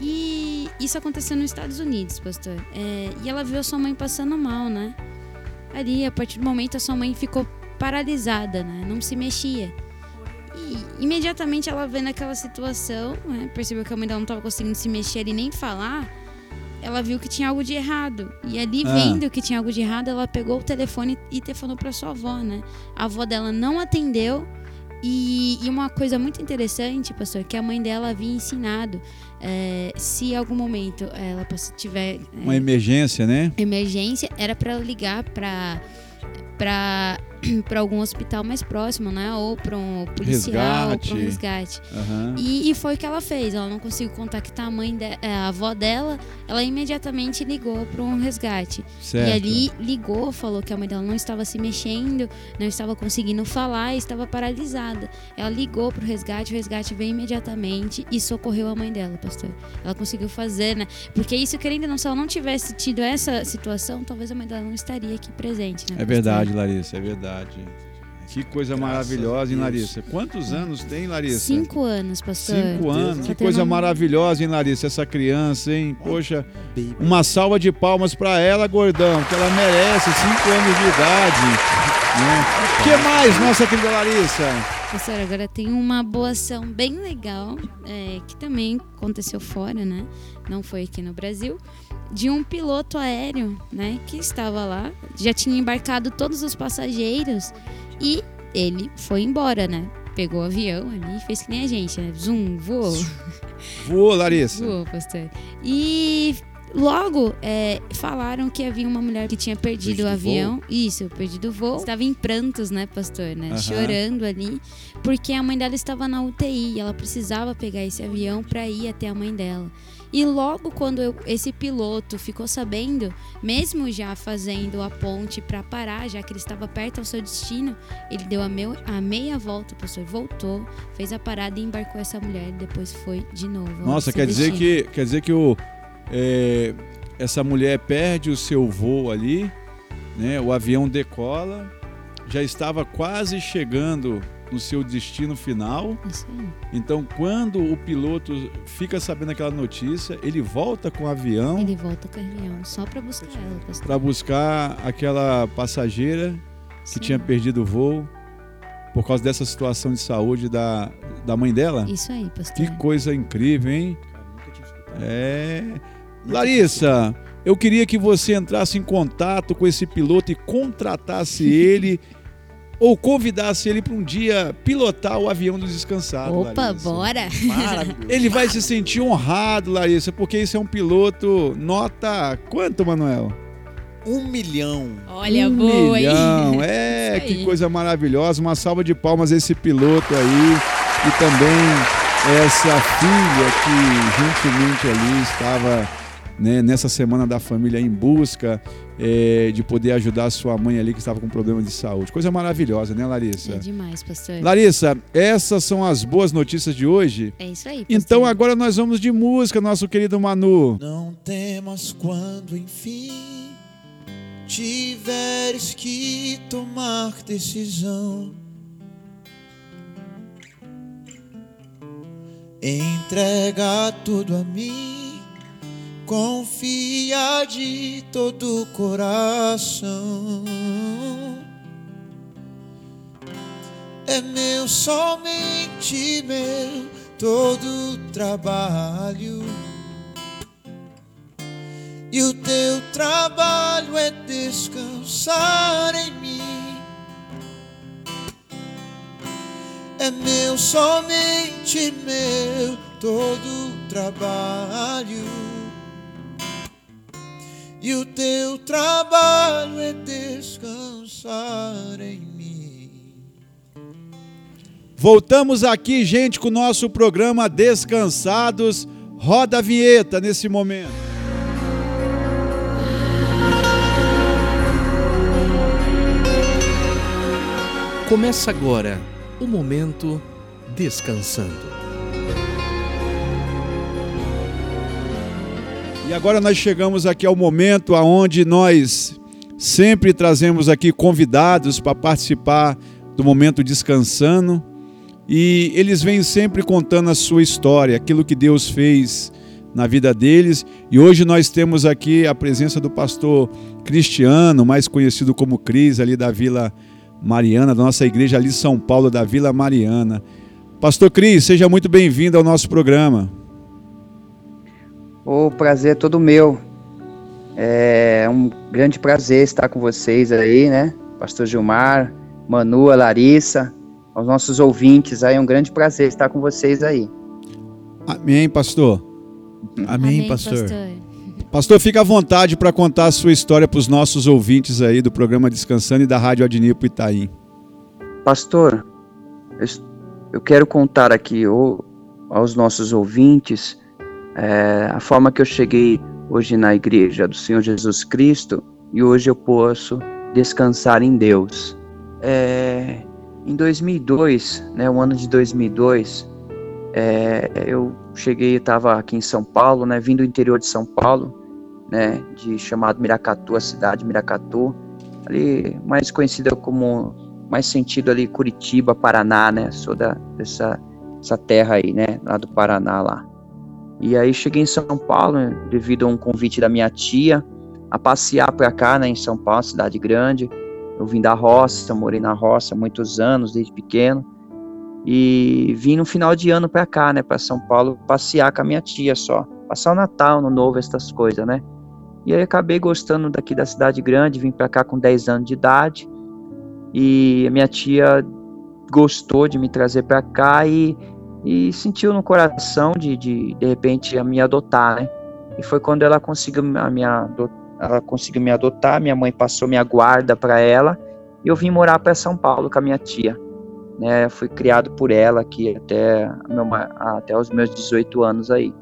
[SPEAKER 6] e isso aconteceu nos Estados Unidos, pastor. É, e ela viu a sua mãe passando mal, né? Ali, a partir do momento, a sua mãe ficou paralisada, né? Não se mexia. E imediatamente ela vendo aquela situação, né, percebeu que a mãe dela não estava conseguindo se mexer e nem falar, ela viu que tinha algo de errado. E ali,
[SPEAKER 4] Ah.
[SPEAKER 6] vendo que tinha algo de errado, ela pegou o telefone e telefonou para sua avó, né? A avó dela não atendeu. E, e uma coisa muito interessante, pastor, que a mãe dela havia ensinado, é, se em algum momento ela tiver é,
[SPEAKER 4] Uma emergência, né?
[SPEAKER 6] emergência, era para ligar para para para algum hospital mais próximo, né? Ou para um policial, ou para um
[SPEAKER 4] Resgate. Aham.
[SPEAKER 6] E, e foi o que ela fez. Ela não conseguiu contactar a mãe, de, eh, a avó dela. Ela imediatamente ligou para um resgate.
[SPEAKER 4] Certo.
[SPEAKER 6] E ali ligou, falou que a mãe dela não estava se mexendo, não estava conseguindo falar, estava paralisada. Ela ligou para o resgate, o resgate veio imediatamente e socorreu a mãe dela, pastor. Ela conseguiu fazer, né? Porque isso, querendo ou não, se ela não tivesse tido essa situação, talvez a mãe dela não estaria aqui presente, né?
[SPEAKER 4] É
[SPEAKER 6] pastor?
[SPEAKER 4] verdade, Larissa, é verdade. Que coisa
[SPEAKER 5] Graças
[SPEAKER 4] maravilhosa, hein. Larissa? Quantos anos tem, Larissa?
[SPEAKER 6] Cinco anos, pastor.
[SPEAKER 4] Cinco anos.
[SPEAKER 6] Tá
[SPEAKER 4] Que coisa maravilhosa, hein, Larissa? Essa criança, hein? Poxa, uma salva de palmas pra ela, gordão, que ela merece. Cinco anos de idade. O que mais, nossa querida Larissa?
[SPEAKER 6] Pastor, agora tem uma boa ação bem legal, é, que também aconteceu fora, né? Não foi aqui no Brasil, de um piloto aéreo, né? Que estava lá, já tinha embarcado todos os passageiros e ele foi embora, né? Pegou o avião ali e fez que nem a gente, né? Zoom, voou.
[SPEAKER 4] Voou, Larissa.
[SPEAKER 6] Voou, pastor. E logo é, falaram que havia uma mulher que tinha perdido
[SPEAKER 5] Perdido
[SPEAKER 6] o avião. Isso, perdido o voo. Estava em prantos, né, pastor? Né? Chorando ali. Porque a mãe dela estava na UTI. e Ela precisava pegar esse avião para ir até a mãe dela. E logo quando eu- esse piloto ficou sabendo, mesmo já fazendo a ponte para parar, já que ele estava perto ao seu destino, ele deu a, meu- a meia volta, pastor, voltou, fez a parada e embarcou essa mulher e depois foi de novo.
[SPEAKER 4] Nossa, quer dizer
[SPEAKER 6] destino.
[SPEAKER 4] que, quer dizer que o, é, essa mulher perde o seu voo ali, né? O avião decola, já estava quase chegando no seu destino final.
[SPEAKER 6] Isso aí.
[SPEAKER 4] Então, quando o piloto fica sabendo aquela notícia, ele volta com o avião
[SPEAKER 6] Ele volta com o avião só para buscar ela, pastor.
[SPEAKER 4] para buscar aquela passageira que
[SPEAKER 6] Sim.
[SPEAKER 4] tinha perdido o voo por causa dessa situação de saúde da, da mãe dela.
[SPEAKER 6] Isso aí, pastor.
[SPEAKER 4] Que coisa incrível, hein? É. Larissa, Eu queria que você entrasse em contato com esse piloto e contratasse ele ou convidasse ele para um dia pilotar o avião do descansado.
[SPEAKER 6] Opa,
[SPEAKER 4] Larissa.
[SPEAKER 6] bora!
[SPEAKER 4] Ele vai se sentir honrado, Larissa, porque esse é um piloto nota quanto, Manuel?
[SPEAKER 5] Um milhão.
[SPEAKER 6] Olha,
[SPEAKER 4] um
[SPEAKER 6] boa, hein?
[SPEAKER 4] milhão. É, que coisa maravilhosa. Uma salva de palmas a esse piloto aí e também essa filha que gentilmente ali estava né, nessa semana da família em busca eh, de poder ajudar a sua mãe ali que estava com problema de saúde. Coisa maravilhosa, né, Larissa?
[SPEAKER 6] É demais, pastor.
[SPEAKER 4] Larissa, essas são as boas notícias de hoje.
[SPEAKER 6] É isso aí.
[SPEAKER 4] Então agora nós vamos de música, nosso querido Manu.
[SPEAKER 11] Não temas quando enfim tiveres que tomar decisão. Entrega tudo a mim, confia de todo o coração. É meu, somente meu, todo trabalho. E o teu trabalho é descansar em mim. É meu, somente meu, todo trabalho. E o teu trabalho é descansar em mim.
[SPEAKER 4] Voltamos aqui, gente, com o nosso programa Descansados. Roda a vinheta nesse momento.
[SPEAKER 3] Começa agora o momento descansando.
[SPEAKER 4] E agora nós chegamos aqui ao momento aonde nós sempre trazemos aqui convidados para participar do momento descansando e eles vêm sempre contando a sua história, aquilo que Deus fez na vida deles. E hoje nós temos aqui a presença do pastor Cristiano, mais conhecido como Cris, ali da Vila Mariana, da nossa igreja ali São Paulo, da Vila Mariana. Pastor Cris, seja muito bem-vindo ao nosso programa.
[SPEAKER 15] O prazer é todo meu. É um grande prazer estar com vocês aí, né? Pastor Gilmar, Manu, Larissa, aos nossos ouvintes aí, é um grande prazer estar com vocês aí.
[SPEAKER 4] Amém, pastor.
[SPEAKER 5] Amém, pastor.
[SPEAKER 4] Pastor, fica à vontade para contar a sua história para os nossos ouvintes aí do programa Descansando e da Rádio Adnipo Itaim.
[SPEAKER 15] Pastor, eu, quero contar aqui aos nossos ouvintes é, a forma que eu cheguei hoje na igreja do Senhor Jesus Cristo e hoje eu posso descansar em Deus. É, em 2002, né, o ano de 2002, é, eu cheguei, estava aqui em São Paulo, né, vindo do interior de São Paulo, né, de chamado Miracatu, a cidade de Miracatu, ali mais conhecida como, mais sentido ali Curitiba, Paraná, né, sou da, dessa, dessa terra aí, né, lá do Paraná lá. E aí cheguei em São Paulo, né, devido a um convite da minha tia, a passear para cá, né, em São Paulo, cidade grande. Eu vim da roça, morei na roça muitos anos, desde pequeno. E vim no final de ano para cá, né, para São Paulo, passear com a minha tia só. Passar o Natal, no Novo, essas coisas, né? E aí acabei gostando daqui da cidade grande, vim para cá com 10 anos de idade. E a minha tia gostou de me trazer para cá e, e sentiu no coração de, de de repente a me adotar, né? E foi quando ela conseguiu a minha ela conseguiu me adotar, minha mãe passou minha guarda para ela e eu vim morar para São Paulo com a minha tia, né? Fui criado por ela aqui até meu até os meus 18 anos aí,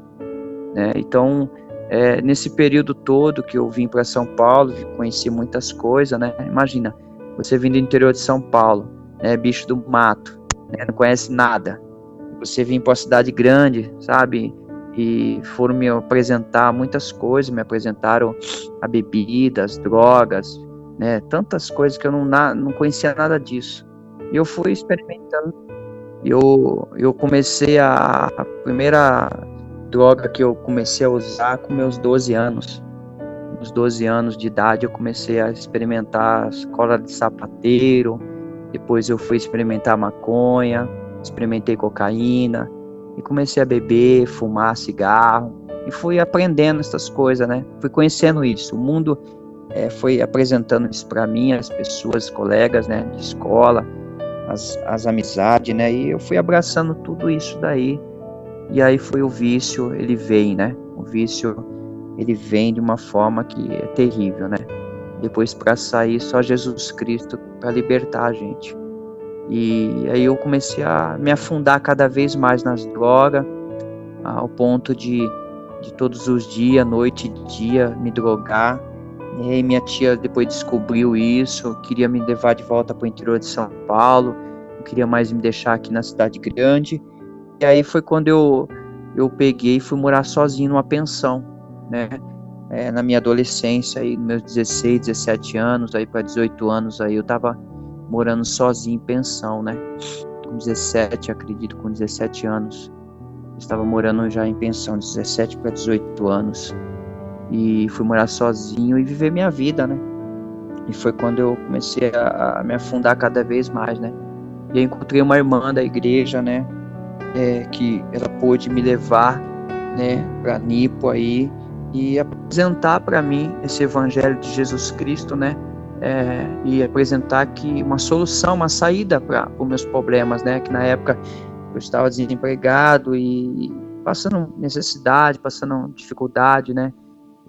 [SPEAKER 15] né? Então é, nesse período todo que eu vim para São Paulo, conheci muitas coisas, né? Imagina, você vindo do interior de São Paulo, né? Bicho do mato, né? Não conhece nada. Você vir para uma cidade grande, sabe? E foram me apresentar muitas coisas, me apresentaram a bebidas, drogas, né? Tantas coisas que eu não, não conhecia nada disso. E eu fui experimentando. Eu, eu comecei a, a primeira droga que eu comecei a usar com meus 12 anos. Nos 12 anos de idade eu comecei a experimentar a escola de sapateiro, depois eu fui experimentar maconha, experimentei cocaína e comecei a beber, fumar cigarro. e fui aprendendo essas coisas, né? Fui conhecendo isso. O mundo é, foi apresentando isso para mim, as pessoas, colegas, né, de escola, as, as amizades, né? E eu fui abraçando tudo isso daí. E aí foi o vício, ele vem, né? O vício, ele vem de uma forma que é terrível, né? Depois para sair só Jesus Cristo para libertar a gente. E aí eu comecei a me afundar cada vez mais nas drogas, ao ponto de, de todos os dias, noite e dia, me drogar. E aí minha tia depois descobriu isso, queria me levar de volta para o interior de São Paulo, não queria mais me deixar aqui na cidade grande. E aí foi quando eu, eu peguei e fui morar sozinho numa pensão, né? É, na minha adolescência, aí, meus 16, 17 anos, aí para 18 anos, aí eu tava morando sozinho em pensão, né? Com 17, acredito, com 17 anos. Eu estava morando já em pensão, 17 para 18 anos. E fui morar sozinho e viver minha vida, né? E foi quando eu comecei a, a me afundar cada vez mais, né? E eu encontrei uma irmã da igreja, né? É, que ela pôde me levar, né, para Nipo aí e apresentar para mim esse evangelho de Jesus Cristo, né? É, e apresentar que uma solução, uma saída para os meus problemas, né? Que na época eu estava desempregado e passando necessidade, passando dificuldade, né?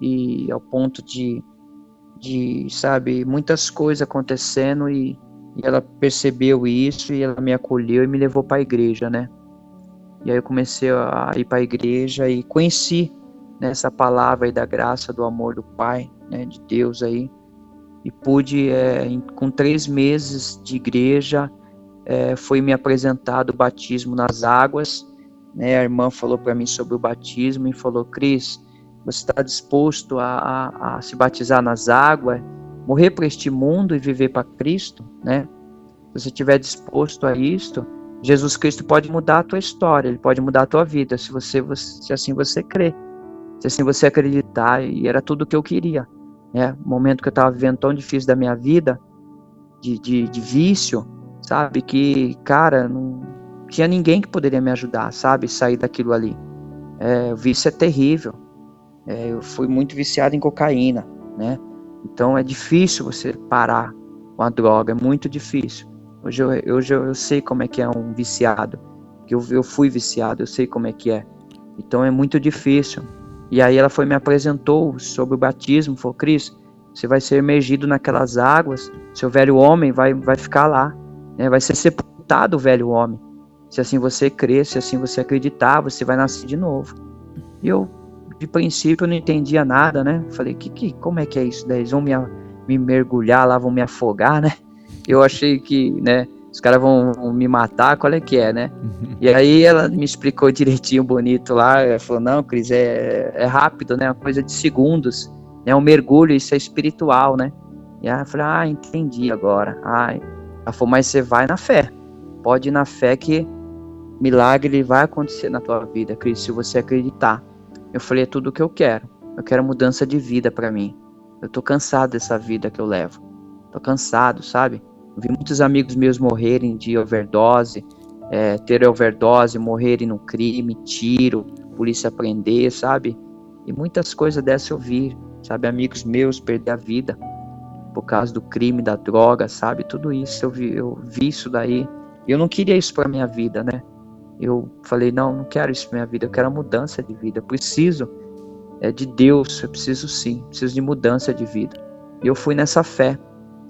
[SPEAKER 15] E ao ponto de, de sabe, muitas coisas acontecendo e, e ela percebeu isso e ela me acolheu e me levou para a igreja, né? E aí eu comecei a ir para a igreja e conheci né, essa palavra aí da graça, do amor do Pai, né, de Deus aí, e pude, é, em, com três meses de igreja, é, foi me apresentado o batismo nas águas. Né? A irmã falou para mim sobre o batismo e falou: Cris, você está disposto a, a, a, se batizar nas águas, morrer para este mundo e viver para Cristo? Né? Se você estiver disposto a isto, Jesus Cristo pode mudar a tua história, ele pode mudar a tua vida, se você, se assim você crer, se assim você acreditar, e era tudo o que eu queria né? Momento que eu estava vivendo tão difícil da minha vida, de, de, de vício, sabe? Que, cara, não tinha ninguém que poderia me ajudar, sabe? Sair daquilo ali. É, o vício é terrível. É, eu fui muito viciado em cocaína, né? Então é difícil você parar com a droga, é muito difícil. Hoje eu, hoje eu, eu sei como é que é um viciado. Eu, eu fui viciado, eu sei como é que é. Então é muito difícil. E aí ela foi me apresentou sobre o batismo, falou: "Cris, você vai ser emergido naquelas águas, seu velho homem vai vai ficar lá, né? Vai ser sepultado o velho homem. Se assim você crer, se assim você acreditar, você vai nascer de novo." E eu de princípio não entendia nada, né? Falei: "Que que como é que é isso daí? Eles vão me, me mergulhar lá, vão me afogar, né?" Eu achei que, né, os caras vão, me matar, qual é que é, né? E aí ela me explicou direitinho, bonito lá, ela falou, não, Cris, é, é rápido, né? Uma coisa de segundos, né? Um mergulho, isso é espiritual, né? E aí eu falei, ah, entendi agora. Ah, ela falou, mas você vai na fé. Pode ir na fé que milagre vai acontecer na tua vida, Cris, se você acreditar. Eu falei, é tudo o que eu quero. Eu quero mudança de vida para mim. Eu tô cansado dessa vida que eu levo. Tô cansado, sabe? Vi muitos amigos meus morrerem de overdose, é, ter overdose, morrerem no crime, tiro, polícia prender, sabe? E muitas coisas dessas eu vi, sabe? Amigos meus perder a vida por causa do crime, da droga, sabe? Tudo isso eu vi, eu vi isso daí. Eu não queria isso para minha vida, né? Eu falei, não, não quero isso para minha vida, eu quero a mudança de vida. Eu preciso é, de Deus, eu preciso sim, preciso de mudança de vida. E eu fui nessa fé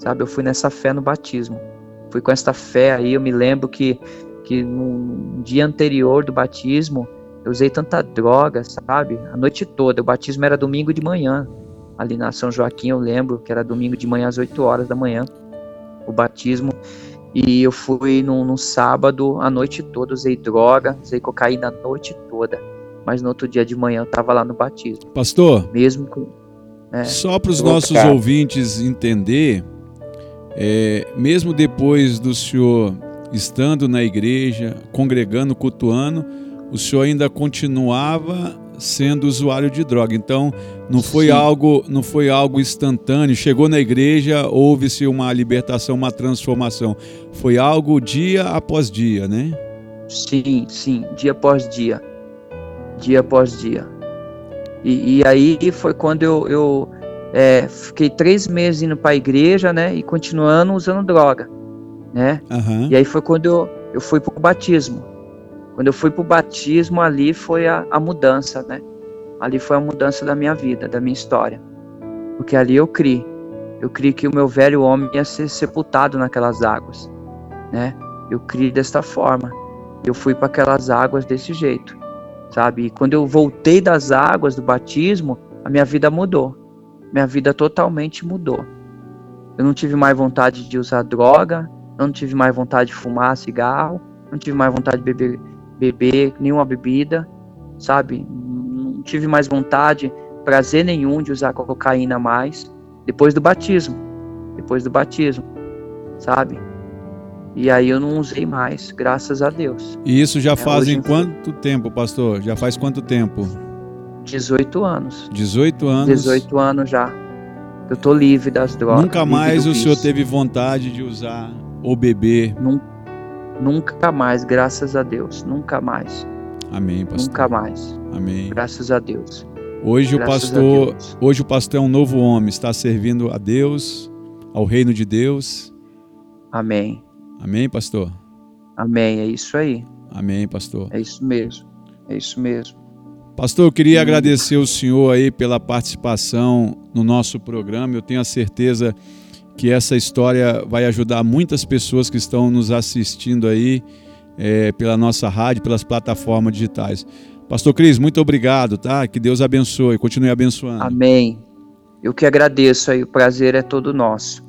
[SPEAKER 15] sabe? Eu fui nessa fé no batismo. Fui com essa fé aí, eu me lembro que, que no dia anterior do batismo, eu usei tanta droga, sabe? A noite toda. O batismo era domingo de manhã. Ali na São Joaquim, eu lembro que era domingo de manhã às 8 horas da manhã. O batismo. E eu fui no, sábado a noite toda, usei droga, usei cocaína a noite toda. Mas no outro dia de manhã eu tava lá no batismo.
[SPEAKER 4] Pastor,
[SPEAKER 15] mesmo com,
[SPEAKER 4] é, só para os nossos ouvintes entender, é, mesmo depois do senhor estando na igreja, congregando, cultuando, o senhor ainda continuava sendo usuário de droga. Então, não foi Sim. algo, não foi algo instantâneo. Chegou na igreja, houve-se uma libertação, uma transformação. Foi algo dia após dia, né?
[SPEAKER 15] Sim, sim, dia após dia. Dia após dia. E, e aí foi quando eu, eu é, fiquei três meses indo para a igreja, né? E continuando usando droga, né?
[SPEAKER 4] Aham.
[SPEAKER 15] E aí foi quando eu, eu fui pro batismo. Quando eu fui pro batismo, ali foi a, a mudança, né? Ali foi a mudança da minha vida, da minha história. Porque ali eu criei. Eu criei que o meu velho homem ia ser sepultado naquelas águas, né? Eu criei desta forma. Eu fui para aquelas águas desse jeito, sabe? E quando eu voltei das águas do batismo, a minha vida mudou. Minha vida totalmente mudou. Eu não tive mais vontade de usar droga, não tive mais vontade de fumar cigarro, não tive mais vontade de beber, beber nenhuma bebida, sabe? Não tive mais vontade, prazer nenhum de usar cocaína mais, depois do batismo. Depois do batismo, sabe? E aí eu não usei mais, graças a Deus.
[SPEAKER 4] E isso já
[SPEAKER 15] É,
[SPEAKER 4] fazem
[SPEAKER 15] hoje-
[SPEAKER 4] quanto tempo, pastor? Já faz quanto tempo?
[SPEAKER 15] 18 anos.
[SPEAKER 4] 18 anos.
[SPEAKER 15] 18 anos já. Eu tô livre das drogas.
[SPEAKER 4] Nunca mais o senhor teve vontade de usar ou beber.
[SPEAKER 15] Nunca mais, graças a Deus. Nunca mais.
[SPEAKER 4] Amém, pastor.
[SPEAKER 15] Nunca mais.
[SPEAKER 4] Amém.
[SPEAKER 15] Graças a Deus.
[SPEAKER 4] Hoje o
[SPEAKER 15] Graças a
[SPEAKER 4] pastor,
[SPEAKER 15] Deus.
[SPEAKER 4] hoje o pastor é um novo homem, está servindo a Deus, ao reino de Deus.
[SPEAKER 15] Amém.
[SPEAKER 4] Amém, pastor.
[SPEAKER 15] Amém. É isso aí.
[SPEAKER 4] Amém, pastor.
[SPEAKER 15] É isso mesmo. É isso mesmo.
[SPEAKER 4] Pastor, eu queria agradecer o senhor aí pela participação no nosso programa. Eu tenho a certeza que essa história vai ajudar muitas pessoas que estão nos assistindo aí eh, pela nossa rádio, pelas plataformas digitais. Pastor Cris, muito obrigado, tá? Que Deus abençoe, continue abençoando.
[SPEAKER 15] Amém. Eu que agradeço aí. O prazer é todo nosso.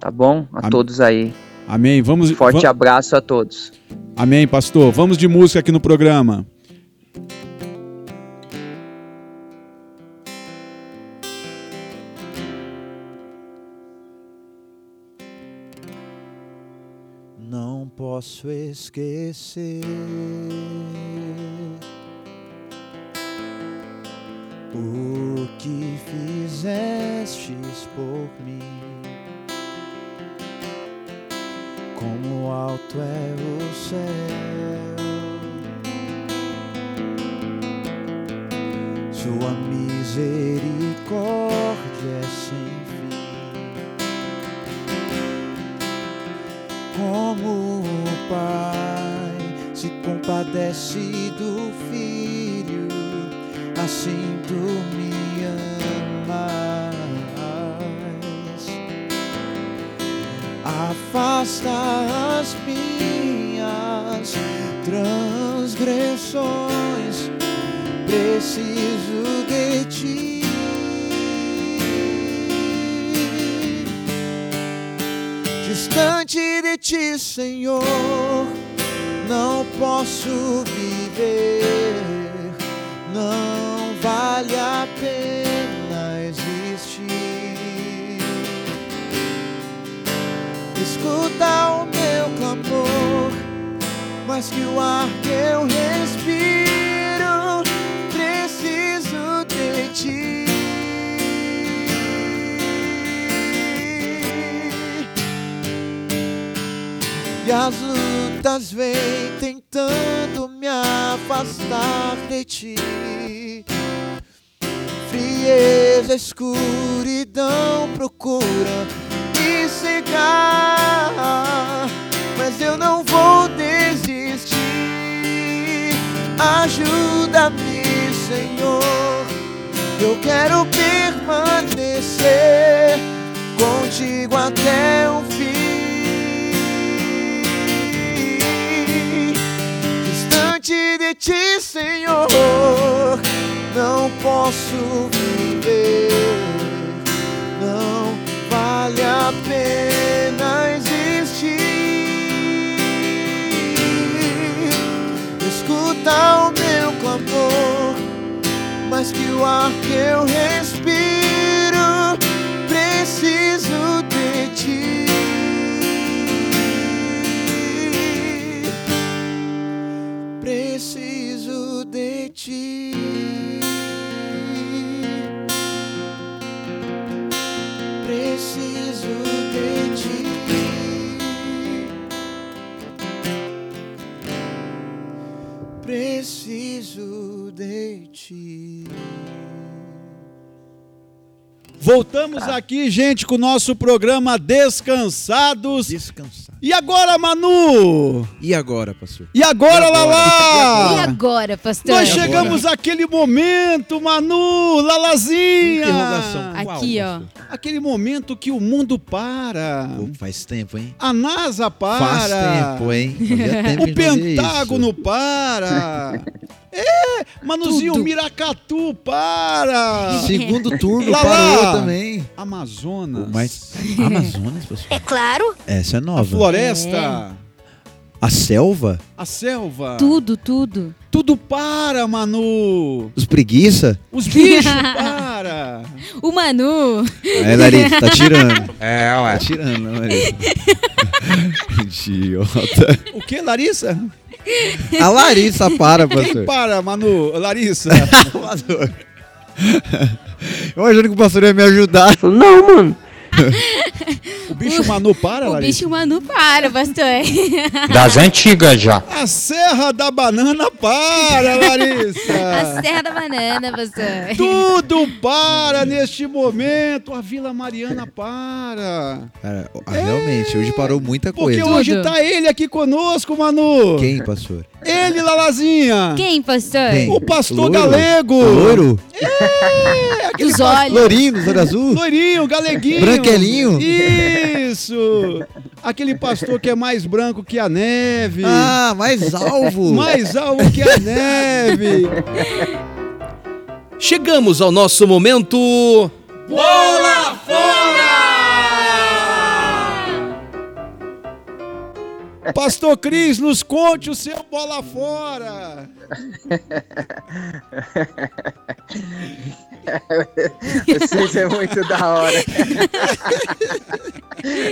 [SPEAKER 15] Tá bom? A
[SPEAKER 4] Am-
[SPEAKER 15] todos aí.
[SPEAKER 4] Amém. Vamos.
[SPEAKER 15] Forte
[SPEAKER 4] va-
[SPEAKER 15] abraço a todos.
[SPEAKER 4] Amém, pastor. Vamos de música aqui no programa.
[SPEAKER 5] Posso esquecer. O que fizestes por mim. Como alto é o céu, Sua misericórdia é sem Como o Pai se compadece do Filho, assim tu me amas. Afasta as minhas transgressões, preciso de ti. Distante ti, Senhor, não posso viver, não vale a pena existir. Escuta o meu clamor, mais que o ar que eu respiro, preciso de ti. E as lutas vêm tentando me afastar de ti. Frieza, escuridão procura me cegar, mas eu não vou desistir. Ajuda-me, Senhor. Eu quero permanecer contigo até o fim. De ti, Senhor, não posso viver. Não vale a pena existir. Escuta o meu clamor, mais que o ar que eu respiro, preciso de ti. Ti. Preciso de ti. Preciso de ti.
[SPEAKER 4] Voltamos aqui, gente, com o nosso programa Descansados.
[SPEAKER 5] Descansados.
[SPEAKER 4] E agora, Manu?
[SPEAKER 5] E agora, pastor?
[SPEAKER 4] E agora, Lala?
[SPEAKER 6] E agora, pastor?
[SPEAKER 4] Nós chegamos àquele momento, Manu, Lalazinha.
[SPEAKER 5] Interrogação.
[SPEAKER 6] Aqui, ó.
[SPEAKER 4] Aquele momento que o mundo para.
[SPEAKER 5] Pô, faz tempo, hein?
[SPEAKER 4] A NASA para.
[SPEAKER 5] Faz tempo, hein? Tempo
[SPEAKER 4] O Pentágono para. É, Manuzinho,
[SPEAKER 6] Tudo.
[SPEAKER 4] Miracatu para.
[SPEAKER 5] Segundo turno
[SPEAKER 4] Lala.
[SPEAKER 5] parou também.
[SPEAKER 4] Amazonas.
[SPEAKER 5] Mas Amazonas, pastor?
[SPEAKER 16] É claro.
[SPEAKER 5] Essa é
[SPEAKER 4] A
[SPEAKER 5] nova.
[SPEAKER 4] floresta.
[SPEAKER 5] A selva?
[SPEAKER 4] A selva.
[SPEAKER 6] Tudo, tudo.
[SPEAKER 4] Tudo para, Manu.
[SPEAKER 5] Os preguiça?
[SPEAKER 4] Os bichos para.
[SPEAKER 6] O Manu.
[SPEAKER 5] Aí, Larissa, tá tirando.
[SPEAKER 11] É,
[SPEAKER 5] Tá
[SPEAKER 11] ué.
[SPEAKER 5] tirando, né, Larissa? Idiota.
[SPEAKER 4] O que, Larissa?
[SPEAKER 5] A Larissa para,
[SPEAKER 4] Quem
[SPEAKER 5] pastor.
[SPEAKER 4] para, Manu? Larissa.
[SPEAKER 5] Pastor. Eu achando que o pastor ia me ajudar.
[SPEAKER 8] Não, mano.
[SPEAKER 4] O bicho Manu para,
[SPEAKER 6] O
[SPEAKER 4] Larissa?
[SPEAKER 6] bicho Manu para, pastor.
[SPEAKER 12] Das antigas já.
[SPEAKER 4] A Serra da Banana para,
[SPEAKER 6] A
[SPEAKER 4] Larissa.
[SPEAKER 6] Serra da Banana, pastor.
[SPEAKER 4] Tudo para neste momento. A Vila Mariana para.
[SPEAKER 5] Cara, ah, realmente, hoje parou muita
[SPEAKER 4] Porque
[SPEAKER 5] coisa.
[SPEAKER 4] hoje tá ele aqui conosco, Manu.
[SPEAKER 5] Quem, pastor?
[SPEAKER 4] Ele, Lalazinha.
[SPEAKER 6] Quem, pastor?
[SPEAKER 5] Quem?
[SPEAKER 4] O pastor
[SPEAKER 5] Loiro?
[SPEAKER 4] Galego.
[SPEAKER 5] O Loiro?
[SPEAKER 6] Dos olhos.
[SPEAKER 5] Lourinho, dos olhos azul?
[SPEAKER 4] Loirinho, galeguinho.
[SPEAKER 5] Branquelinho?
[SPEAKER 4] Isso. Aquele pastor que é mais branco que a neve.
[SPEAKER 5] Ah, mais alvo.
[SPEAKER 4] Mais alvo que a neve.
[SPEAKER 3] Chegamos ao nosso momento.
[SPEAKER 17] Bola
[SPEAKER 4] Pastor Cris, nos conte o seu bola fora.
[SPEAKER 15] Vocês é muito da hora.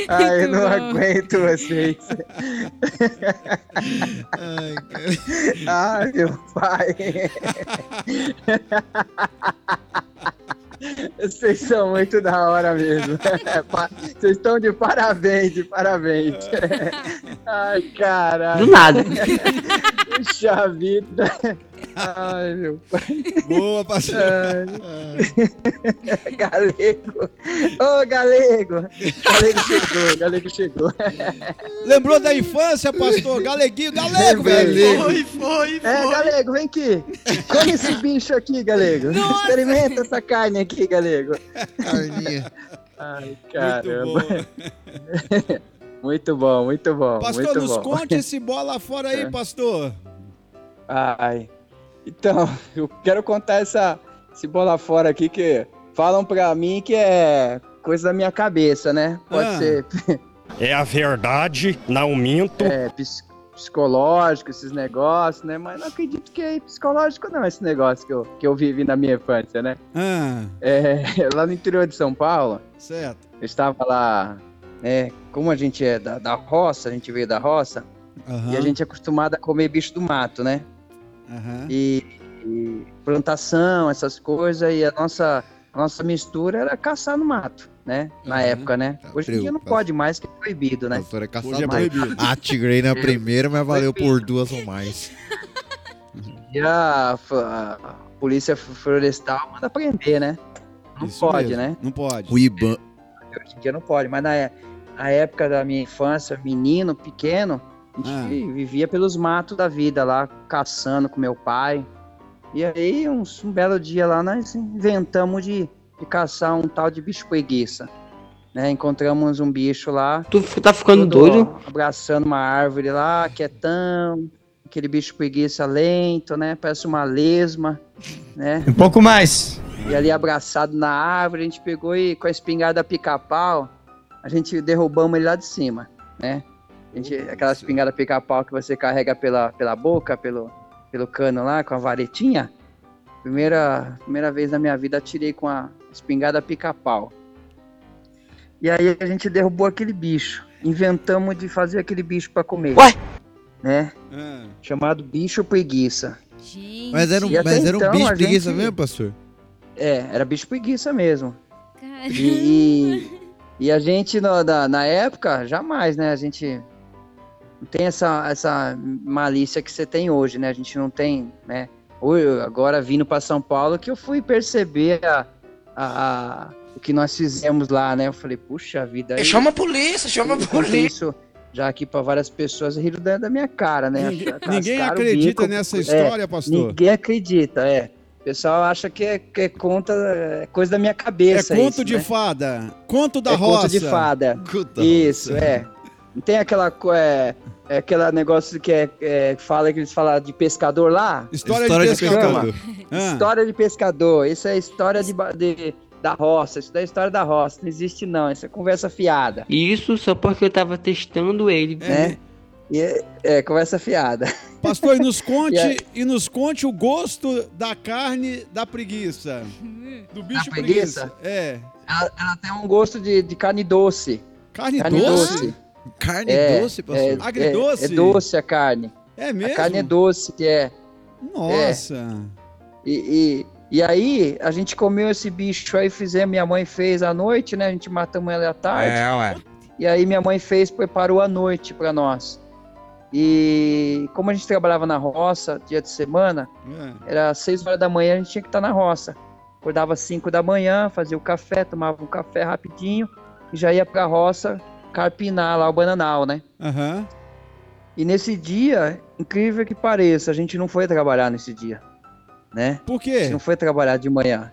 [SPEAKER 15] Ai, eu não aguento vocês. Ai, meu pai. Vocês são muito da hora mesmo. Pa- Vocês estão de parabéns, de parabéns. Ai, caralho.
[SPEAKER 8] Do nada.
[SPEAKER 15] Puxa vida. Ai, meu pai.
[SPEAKER 4] Boa, pastor.
[SPEAKER 15] Ai. Galego. Ô, Galego. Galego chegou, Galego chegou.
[SPEAKER 4] Lembrou da infância, pastor? Galeguinho, galego, velho.
[SPEAKER 15] Foi, foi, foi. É, Galego, vem aqui. Come esse bicho aqui, Galego. Experimenta essa carne aqui, Galego.
[SPEAKER 5] Carninha.
[SPEAKER 15] Ai,
[SPEAKER 4] Muito
[SPEAKER 15] caramba.
[SPEAKER 4] bom.
[SPEAKER 15] Muito bom, muito bom.
[SPEAKER 4] Pastor,
[SPEAKER 15] muito
[SPEAKER 4] nos
[SPEAKER 15] bom.
[SPEAKER 4] conte esse bola fora aí, pastor.
[SPEAKER 15] Ai. Então, eu quero contar essa, esse bola fora aqui que falam pra mim que é coisa da minha cabeça, né? Pode
[SPEAKER 4] Ah.
[SPEAKER 15] ser
[SPEAKER 12] É a verdade, não minto.
[SPEAKER 15] é, ps- psicológico, esses negócios, né? Mas não acredito que é psicológico não, esse negócio que eu, que eu vivi na minha infância, né?
[SPEAKER 4] Ah,
[SPEAKER 15] É, lá no interior de São Paulo,
[SPEAKER 4] certo.
[SPEAKER 15] eu estava lá, né? Como a gente é da, da roça, a gente veio da roça,
[SPEAKER 4] Aham,
[SPEAKER 15] e a gente é acostumado a comer bicho do mato, né?
[SPEAKER 4] Aham.
[SPEAKER 15] e, e plantação, essas coisas, e a nossa, a nossa mistura era caçar no mato, né? Na
[SPEAKER 4] Uhum.
[SPEAKER 15] época, né?
[SPEAKER 5] Tá
[SPEAKER 15] Hoje em dia não pode mais, que é proibido, né?
[SPEAKER 5] Pastor é caçar
[SPEAKER 4] Hoje é
[SPEAKER 5] mais.
[SPEAKER 4] proibido.
[SPEAKER 5] Na primeira, mas valeu por duas ou mais.
[SPEAKER 15] E a, a polícia florestal manda prender, né? Não
[SPEAKER 4] Isso
[SPEAKER 15] pode,
[SPEAKER 4] mesmo,
[SPEAKER 15] né?
[SPEAKER 4] Não pode.
[SPEAKER 5] O Iban.
[SPEAKER 15] Hoje em dia não pode, mas na, é- na época da minha infância, menino, pequeno, a gente
[SPEAKER 4] Ah.
[SPEAKER 15] vi- vivia pelos matos da vida lá, caçando com meu pai. E aí, uns- um, belo dia lá, nós inventamos de, de caçar um tal de bicho preguiça. Né? Encontramos um bicho lá,
[SPEAKER 8] Tu tá ficando
[SPEAKER 15] todo
[SPEAKER 8] doido?
[SPEAKER 15] abraçando uma árvore lá, quietão, aquele bicho preguiça lento, né? Parece uma lesma, né?
[SPEAKER 11] Um pouco mais.
[SPEAKER 15] E ali abraçado na árvore, a gente pegou e com a espingarda pica-pau, a gente derrubamos ele lá de cima, né? Gente, aquela espingarda pica-pau que você carrega pela, pela boca, pelo, pelo cano lá, com a varetinha. Primeira, primeira vez na minha vida atirei com a espingarda pica-pau. E aí a gente derrubou aquele bicho. Inventamos de fazer aquele bicho para comer.
[SPEAKER 8] Ué?
[SPEAKER 15] Né?
[SPEAKER 4] Ah,
[SPEAKER 15] Chamado bicho preguiça.
[SPEAKER 6] Gente.
[SPEAKER 5] Mas era um, mas era um
[SPEAKER 15] então,
[SPEAKER 5] bicho preguiça
[SPEAKER 15] gente-
[SPEAKER 5] mesmo, pastor?
[SPEAKER 15] É, era bicho preguiça mesmo. E, e a gente, no- da- na época, jamais, né? A gente não tem essa, essa malícia que você tem hoje, né? A gente não tem, né? Hoje, agora vindo para São Paulo, que eu fui perceber a, a, a, o que nós fizemos lá, né? Eu falei, puxa vida. aí-
[SPEAKER 3] Chama a polícia, chama a
[SPEAKER 15] eu
[SPEAKER 3] polícia.
[SPEAKER 15] Isso já aqui pra várias pessoas riram da, da minha cara, né?
[SPEAKER 4] Ninguém- ninguém acredita
[SPEAKER 15] bico.
[SPEAKER 4] nessa história, pastor.
[SPEAKER 15] Ninguém acredita, é. O pessoal acha que é, que é conta, é coisa da minha
[SPEAKER 4] É
[SPEAKER 15] cabeça.
[SPEAKER 4] conto
[SPEAKER 15] isso,
[SPEAKER 4] de
[SPEAKER 15] né?
[SPEAKER 4] fada. Conto da
[SPEAKER 15] é
[SPEAKER 4] roça.
[SPEAKER 15] conto de fada.
[SPEAKER 5] Conto da
[SPEAKER 15] Isso, é. Não tem aquela é, é aquela negócio que é, é, fala que eles falam de pescador lá?
[SPEAKER 4] História,
[SPEAKER 5] História
[SPEAKER 4] de
[SPEAKER 5] de
[SPEAKER 4] pescador.
[SPEAKER 5] pescador.
[SPEAKER 4] Ah.
[SPEAKER 15] História de pescador. Isso é história de, de- da roça. Isso daí é história da roça. Não existe não. Isso é conversa fiada.
[SPEAKER 8] Isso só porque eu tava testando ele.
[SPEAKER 15] Né? E é, é, conversa fiada.
[SPEAKER 4] Pastor, e nos conte,
[SPEAKER 15] E aí?
[SPEAKER 4] e nos conte o gosto da carne da preguiça. Do bicho
[SPEAKER 15] preguiça?
[SPEAKER 4] preguiça. É.
[SPEAKER 15] Ela, ela tem um gosto de, de carne doce.
[SPEAKER 4] Carne,
[SPEAKER 15] Carne
[SPEAKER 4] doce?
[SPEAKER 15] doce.
[SPEAKER 5] Carne
[SPEAKER 15] É,
[SPEAKER 5] doce,
[SPEAKER 15] é,
[SPEAKER 5] pastor?
[SPEAKER 4] Agridoce?
[SPEAKER 15] É, é doce a carne.
[SPEAKER 4] É
[SPEAKER 15] A
[SPEAKER 4] mesmo?
[SPEAKER 15] carne é doce, que é.
[SPEAKER 4] Nossa.
[SPEAKER 15] E, e, e aí, a gente comeu esse bicho aí, fizemos, minha mãe fez à noite, né? A gente matamos ela à tarde.
[SPEAKER 3] É, ué.
[SPEAKER 15] E aí minha mãe fez, preparou à noite pra nós. E como a gente trabalhava na roça, dia de semana,
[SPEAKER 4] É.
[SPEAKER 15] era seis horas da manhã, a gente tinha que estar na roça. Acordava às 5 da manhã, fazia o café, tomava um café rapidinho e já ia pra roça carpinar lá o bananal, né?
[SPEAKER 4] Aham.
[SPEAKER 15] E nesse dia, incrível que pareça, a gente não foi trabalhar nesse dia, né?
[SPEAKER 4] Por
[SPEAKER 15] A
[SPEAKER 4] quê?
[SPEAKER 15] gente não foi trabalhar de manhã.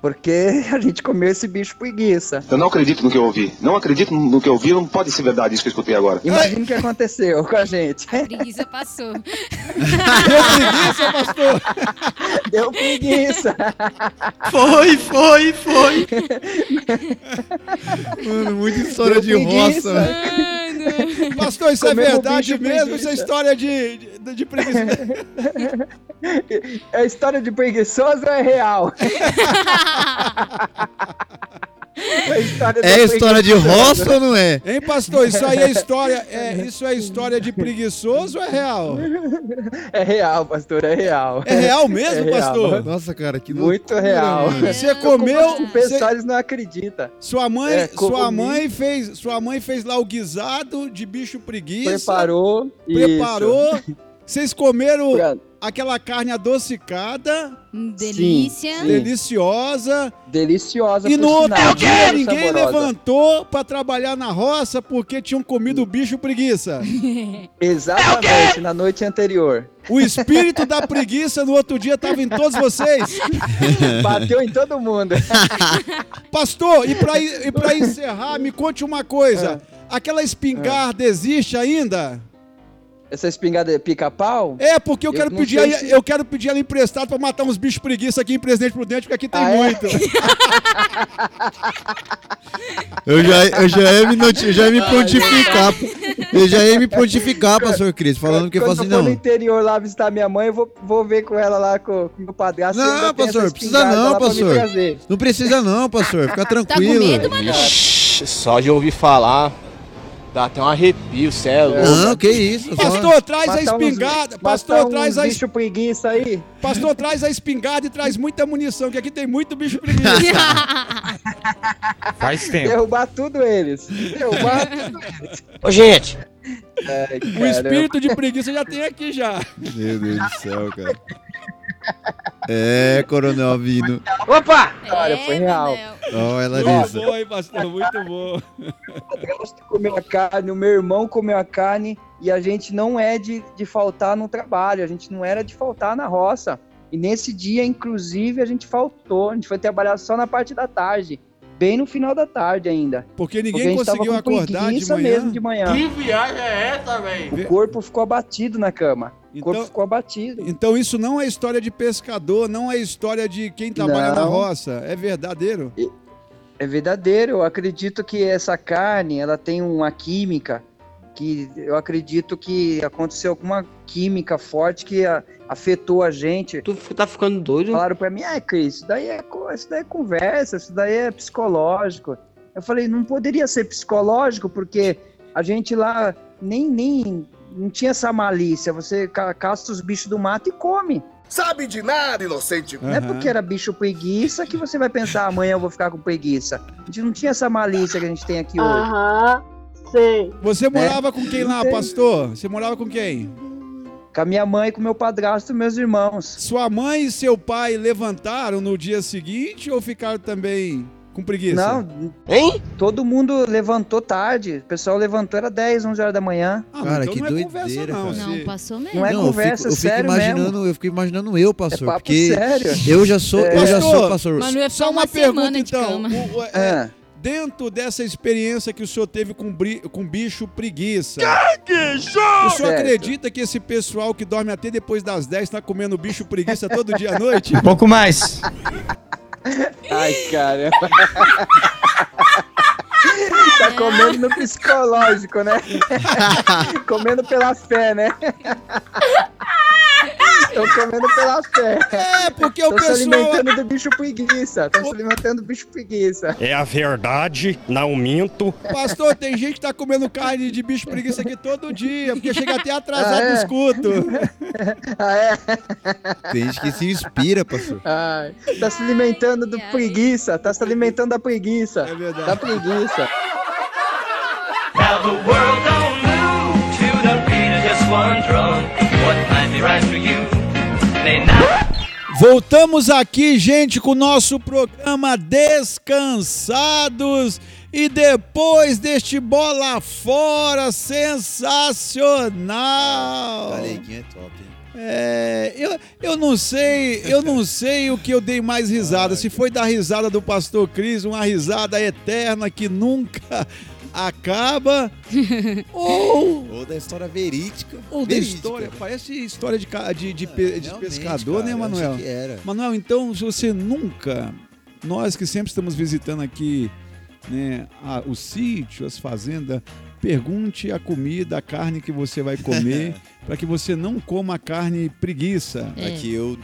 [SPEAKER 15] Porque a gente comeu esse bicho preguiça.
[SPEAKER 9] Eu não acredito no que eu ouvi. Não acredito no que eu ouvi, não pode ser verdade isso que eu escutei agora.
[SPEAKER 15] Imagina o que aconteceu com a gente.
[SPEAKER 6] A preguiça passou.
[SPEAKER 4] Deu preguiça, pastor?
[SPEAKER 15] Deu preguiça.
[SPEAKER 5] Foi, foi, foi. Mano, muita história de
[SPEAKER 15] Deu
[SPEAKER 5] roça.
[SPEAKER 15] preguiça.
[SPEAKER 5] né?
[SPEAKER 4] Pastor, isso é verdade mesmo? Isso é história de, de, de preguiça?
[SPEAKER 15] É história de preguiçoso ou é real? É história
[SPEAKER 5] É história de roça ou não é?
[SPEAKER 4] Hein, pastor? Isso aí é história. É, isso é história de preguiçoso ou é real?
[SPEAKER 15] É real, pastor, é real.
[SPEAKER 4] É real mesmo,
[SPEAKER 15] É real.
[SPEAKER 4] pastor?
[SPEAKER 5] Nossa, cara, que
[SPEAKER 15] Muito
[SPEAKER 5] loucura,
[SPEAKER 15] real.
[SPEAKER 5] mano.
[SPEAKER 4] Você comeu.
[SPEAKER 15] O pessoal eles não acredita.
[SPEAKER 4] sua mãe,
[SPEAKER 15] É,
[SPEAKER 4] sua mãe fez, sua mãe fez lá o guisado de bicho preguiça.
[SPEAKER 15] Preparou.
[SPEAKER 4] Preparou. Vocês comeram
[SPEAKER 15] Isso.
[SPEAKER 4] Aquela carne adocicada,
[SPEAKER 6] Delícia.
[SPEAKER 15] Sim.
[SPEAKER 4] deliciosa.
[SPEAKER 15] Deliciosa.
[SPEAKER 4] E no outro
[SPEAKER 15] sinal,
[SPEAKER 4] dia ninguém
[SPEAKER 15] saborosa.
[SPEAKER 4] levantou pra trabalhar na roça porque tinham comido o bicho preguiça.
[SPEAKER 15] Exatamente, na noite anterior.
[SPEAKER 4] O espírito da preguiça no outro dia estava em todos vocês.
[SPEAKER 15] Bateu em todo mundo.
[SPEAKER 4] Pastor, e pra, e pra encerrar, me conte uma coisa. Aquela espingarda existe ainda?
[SPEAKER 15] Essa espingarda é pica-pau?
[SPEAKER 4] É, porque eu,
[SPEAKER 15] Eu
[SPEAKER 4] quero
[SPEAKER 15] não
[SPEAKER 4] pedir
[SPEAKER 15] se-
[SPEAKER 4] eu quero pedir ela emprestado pra matar uns bichos preguiça aqui em Presidente Prudente, porque aqui tem
[SPEAKER 15] Ah, é?
[SPEAKER 4] muito.
[SPEAKER 5] Eu já, eu já ia me, noti- eu já ia me prontificar. Eu já ia me prontificar, pastor Cris, falando que eu falo assim,
[SPEAKER 15] eu for no
[SPEAKER 5] não.
[SPEAKER 15] interior lá visitar minha mãe, eu vou, vou ver com ela lá, com com o meu padrasto. se
[SPEAKER 5] Não, pastor, precisa não, pastor. Não precisa não, pastor. Fica tranquilo.
[SPEAKER 6] medo, mano?
[SPEAKER 3] Só de ouvir falar, dá até um arrepio, é louco.
[SPEAKER 5] Não, que isso. só-
[SPEAKER 4] Pastor, traz a
[SPEAKER 15] Matar uns-
[SPEAKER 4] espingarda.
[SPEAKER 15] matar
[SPEAKER 4] Pastor,
[SPEAKER 15] uns
[SPEAKER 4] traz a
[SPEAKER 15] bicho preguiça aí.
[SPEAKER 4] Pastor, traz a espingarda e traz muita munição, que aqui tem muito bicho preguiça.
[SPEAKER 11] Faz tempo.
[SPEAKER 15] Derrubar tudo eles. Derrubar tudo eles.
[SPEAKER 3] Ô, gente,
[SPEAKER 15] Ai,
[SPEAKER 4] O espírito de preguiça já tem aqui já.
[SPEAKER 5] Meu Deus do céu, cara. É, Coronel Avino.
[SPEAKER 3] opa!
[SPEAKER 15] Olha, foi real.
[SPEAKER 6] Manel.
[SPEAKER 5] Ó, ela
[SPEAKER 4] Muito
[SPEAKER 5] disse.
[SPEAKER 4] bom, hein, pastor? Muito bom.
[SPEAKER 15] comeu a carne, o meu irmão comeu a carne e a gente não é de, de faltar no trabalho, a gente não era de faltar na roça. E nesse dia, inclusive, a gente faltou, a gente foi trabalhar só na parte da tarde, bem no final da tarde ainda.
[SPEAKER 4] Porque
[SPEAKER 15] Porque a
[SPEAKER 4] ninguém
[SPEAKER 15] tava
[SPEAKER 4] conseguiu
[SPEAKER 15] com
[SPEAKER 4] acordar de manhã.
[SPEAKER 15] mesmo de manhã.
[SPEAKER 3] viagem é essa, velho?
[SPEAKER 15] O corpo ficou abatido na cama. O corpo
[SPEAKER 4] Então,
[SPEAKER 15] ficou abatido.
[SPEAKER 4] então isso não é história de pescador, não é história de quem trabalha na
[SPEAKER 15] Não.
[SPEAKER 4] roça. É verdadeiro.
[SPEAKER 15] É verdadeiro, eu acredito que essa carne, ela tem uma química que eu acredito que aconteceu alguma química forte que a- afetou a gente.
[SPEAKER 8] Tu tá ficando doido?
[SPEAKER 15] Falaram pra mim, ah, Cris, isso daí, é, isso daí é conversa, isso daí é psicológico. Eu falei, não poderia ser psicológico, porque a gente lá nem, nem não tinha essa malícia. Você ca- caça os bichos do mato e come.
[SPEAKER 3] Sabe de nada, inocente.
[SPEAKER 15] Não é porque era bicho preguiça que você vai pensar, amanhã eu vou ficar com preguiça. A gente não tinha essa malícia que a gente tem aqui hoje.
[SPEAKER 18] Sei.
[SPEAKER 4] Você morava com quem lá, pastor? Você morava com quem?
[SPEAKER 15] Com a minha mãe, com meu padrasto e meus irmãos.
[SPEAKER 4] Sua mãe e seu pai levantaram no dia seguinte ou ficaram também Com preguiça.
[SPEAKER 11] Não, hein? Todo mundo levantou tarde. O pessoal levantou, era 10, 11 horas da manhã.
[SPEAKER 4] Ah,
[SPEAKER 5] Cara,
[SPEAKER 4] então
[SPEAKER 5] que
[SPEAKER 4] não é
[SPEAKER 5] doideira,
[SPEAKER 4] conversa, não.
[SPEAKER 5] cara.
[SPEAKER 6] Não, passou mesmo.
[SPEAKER 11] Não é
[SPEAKER 5] Não,
[SPEAKER 11] conversa,
[SPEAKER 5] eu fico, eu fico
[SPEAKER 11] sério
[SPEAKER 5] imaginando,
[SPEAKER 11] mesmo.
[SPEAKER 5] eu fico imaginando eu, pastor,
[SPEAKER 11] papo
[SPEAKER 5] porque
[SPEAKER 11] sério.
[SPEAKER 5] eu já sou,
[SPEAKER 11] É.
[SPEAKER 5] eu já sou
[SPEAKER 4] Pastor.
[SPEAKER 6] Manu ia
[SPEAKER 4] Só uma,
[SPEAKER 6] uma
[SPEAKER 4] pergunta,
[SPEAKER 6] semana de
[SPEAKER 4] então. o- é,
[SPEAKER 11] É.
[SPEAKER 4] Dentro dessa experiência que o senhor teve com, bri- com bicho preguiça, o senhor
[SPEAKER 11] Certo.
[SPEAKER 4] acredita que esse pessoal que dorme até depois das 10 tá comendo bicho preguiça todo dia à noite?
[SPEAKER 12] Um pouco mais.
[SPEAKER 11] Ai, cara. tá comendo no psicológico, né? comendo pela fé, né? Tô comendo pela fé.
[SPEAKER 4] É, porque o
[SPEAKER 11] Tô se
[SPEAKER 4] pessoal...
[SPEAKER 11] alimentando do bicho preguiça. Tô se alimentando do bicho preguiça.
[SPEAKER 12] É a verdade, não minto.
[SPEAKER 4] Pastor, tem gente que tá comendo carne de bicho preguiça aqui todo dia, porque chega até atrasado
[SPEAKER 11] Ah, é?
[SPEAKER 4] nos cultos.
[SPEAKER 11] Ah, é?
[SPEAKER 5] Tem gente que se inspira, pastor.
[SPEAKER 11] Ai, tá se alimentando do preguiça. Tá se alimentando da preguiça.
[SPEAKER 4] É verdade.
[SPEAKER 11] Da preguiça.
[SPEAKER 19] Now the world don't move to the beat of just one drum.
[SPEAKER 4] Voltamos aqui, gente, com o nosso programa Descansados. E depois deste bola fora sensacional.
[SPEAKER 5] É top, hein?
[SPEAKER 4] É, eu, eu não sei, eu não sei o que eu dei mais risada. Se foi da risada do pastor Cris, uma risada eterna que nunca acaba, ou,
[SPEAKER 5] Ou da história verídica.
[SPEAKER 4] ou da
[SPEAKER 5] Verídica,
[SPEAKER 4] história.
[SPEAKER 5] né?
[SPEAKER 4] Parece história de, ca- de, de, pe- de pescador,
[SPEAKER 5] cara,
[SPEAKER 4] né, Manuel?
[SPEAKER 5] que era.
[SPEAKER 4] Manuel, então, se você nunca, nós que sempre estamos visitando aqui né, a- o sítio, as fazendas, pergunte a comida, a carne que você vai comer, para que você não coma a carne preguiça.
[SPEAKER 5] Pra que eu.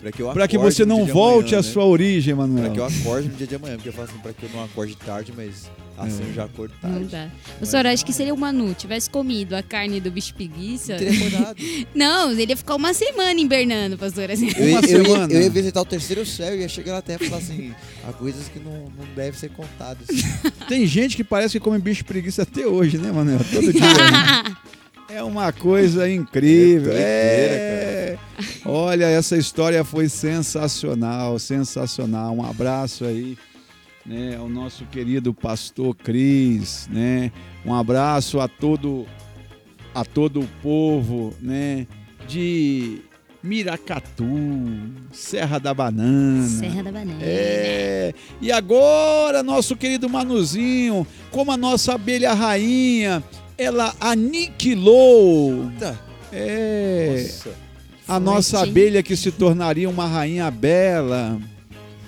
[SPEAKER 5] Pra que eu
[SPEAKER 4] Para que você não volte à
[SPEAKER 5] né?
[SPEAKER 4] sua origem, Manuel.
[SPEAKER 5] Pra que eu acorde no dia de amanhã, porque eu falo assim, pra que eu não acorde tarde, mas assim
[SPEAKER 4] É.
[SPEAKER 5] eu já acordo tarde.
[SPEAKER 6] Não dá. O senhor acha que se o Manu tivesse comido a carne do bicho preguiça.
[SPEAKER 5] Não teria acordado.
[SPEAKER 6] Não, ele ia ficar uma semana invernando, pastor. Assim.
[SPEAKER 5] Eu, ia-
[SPEAKER 4] Uma
[SPEAKER 5] eu ia,
[SPEAKER 4] semana.
[SPEAKER 5] eu ia visitar o terceiro céu e ia chegar na terra e falar assim, há coisas que não, não devem ser contadas.
[SPEAKER 4] Tem gente que parece que come bicho preguiça até hoje, né, Manuel? Todo dia. né? É uma coisa incrível. É. Olha, essa história foi sensacional, sensacional. Um abraço aí, né, ao nosso querido pastor Cris, né? Um abraço a todo a todo o povo, né, de Miracatu, Serra da Banana.
[SPEAKER 6] Serra da Banana.
[SPEAKER 4] É. E agora, nosso querido Manuzinho, como a nossa abelha rainha, ela aniquilou. É.
[SPEAKER 5] Nossa.
[SPEAKER 4] A nossa abelha que se tornaria uma rainha bela.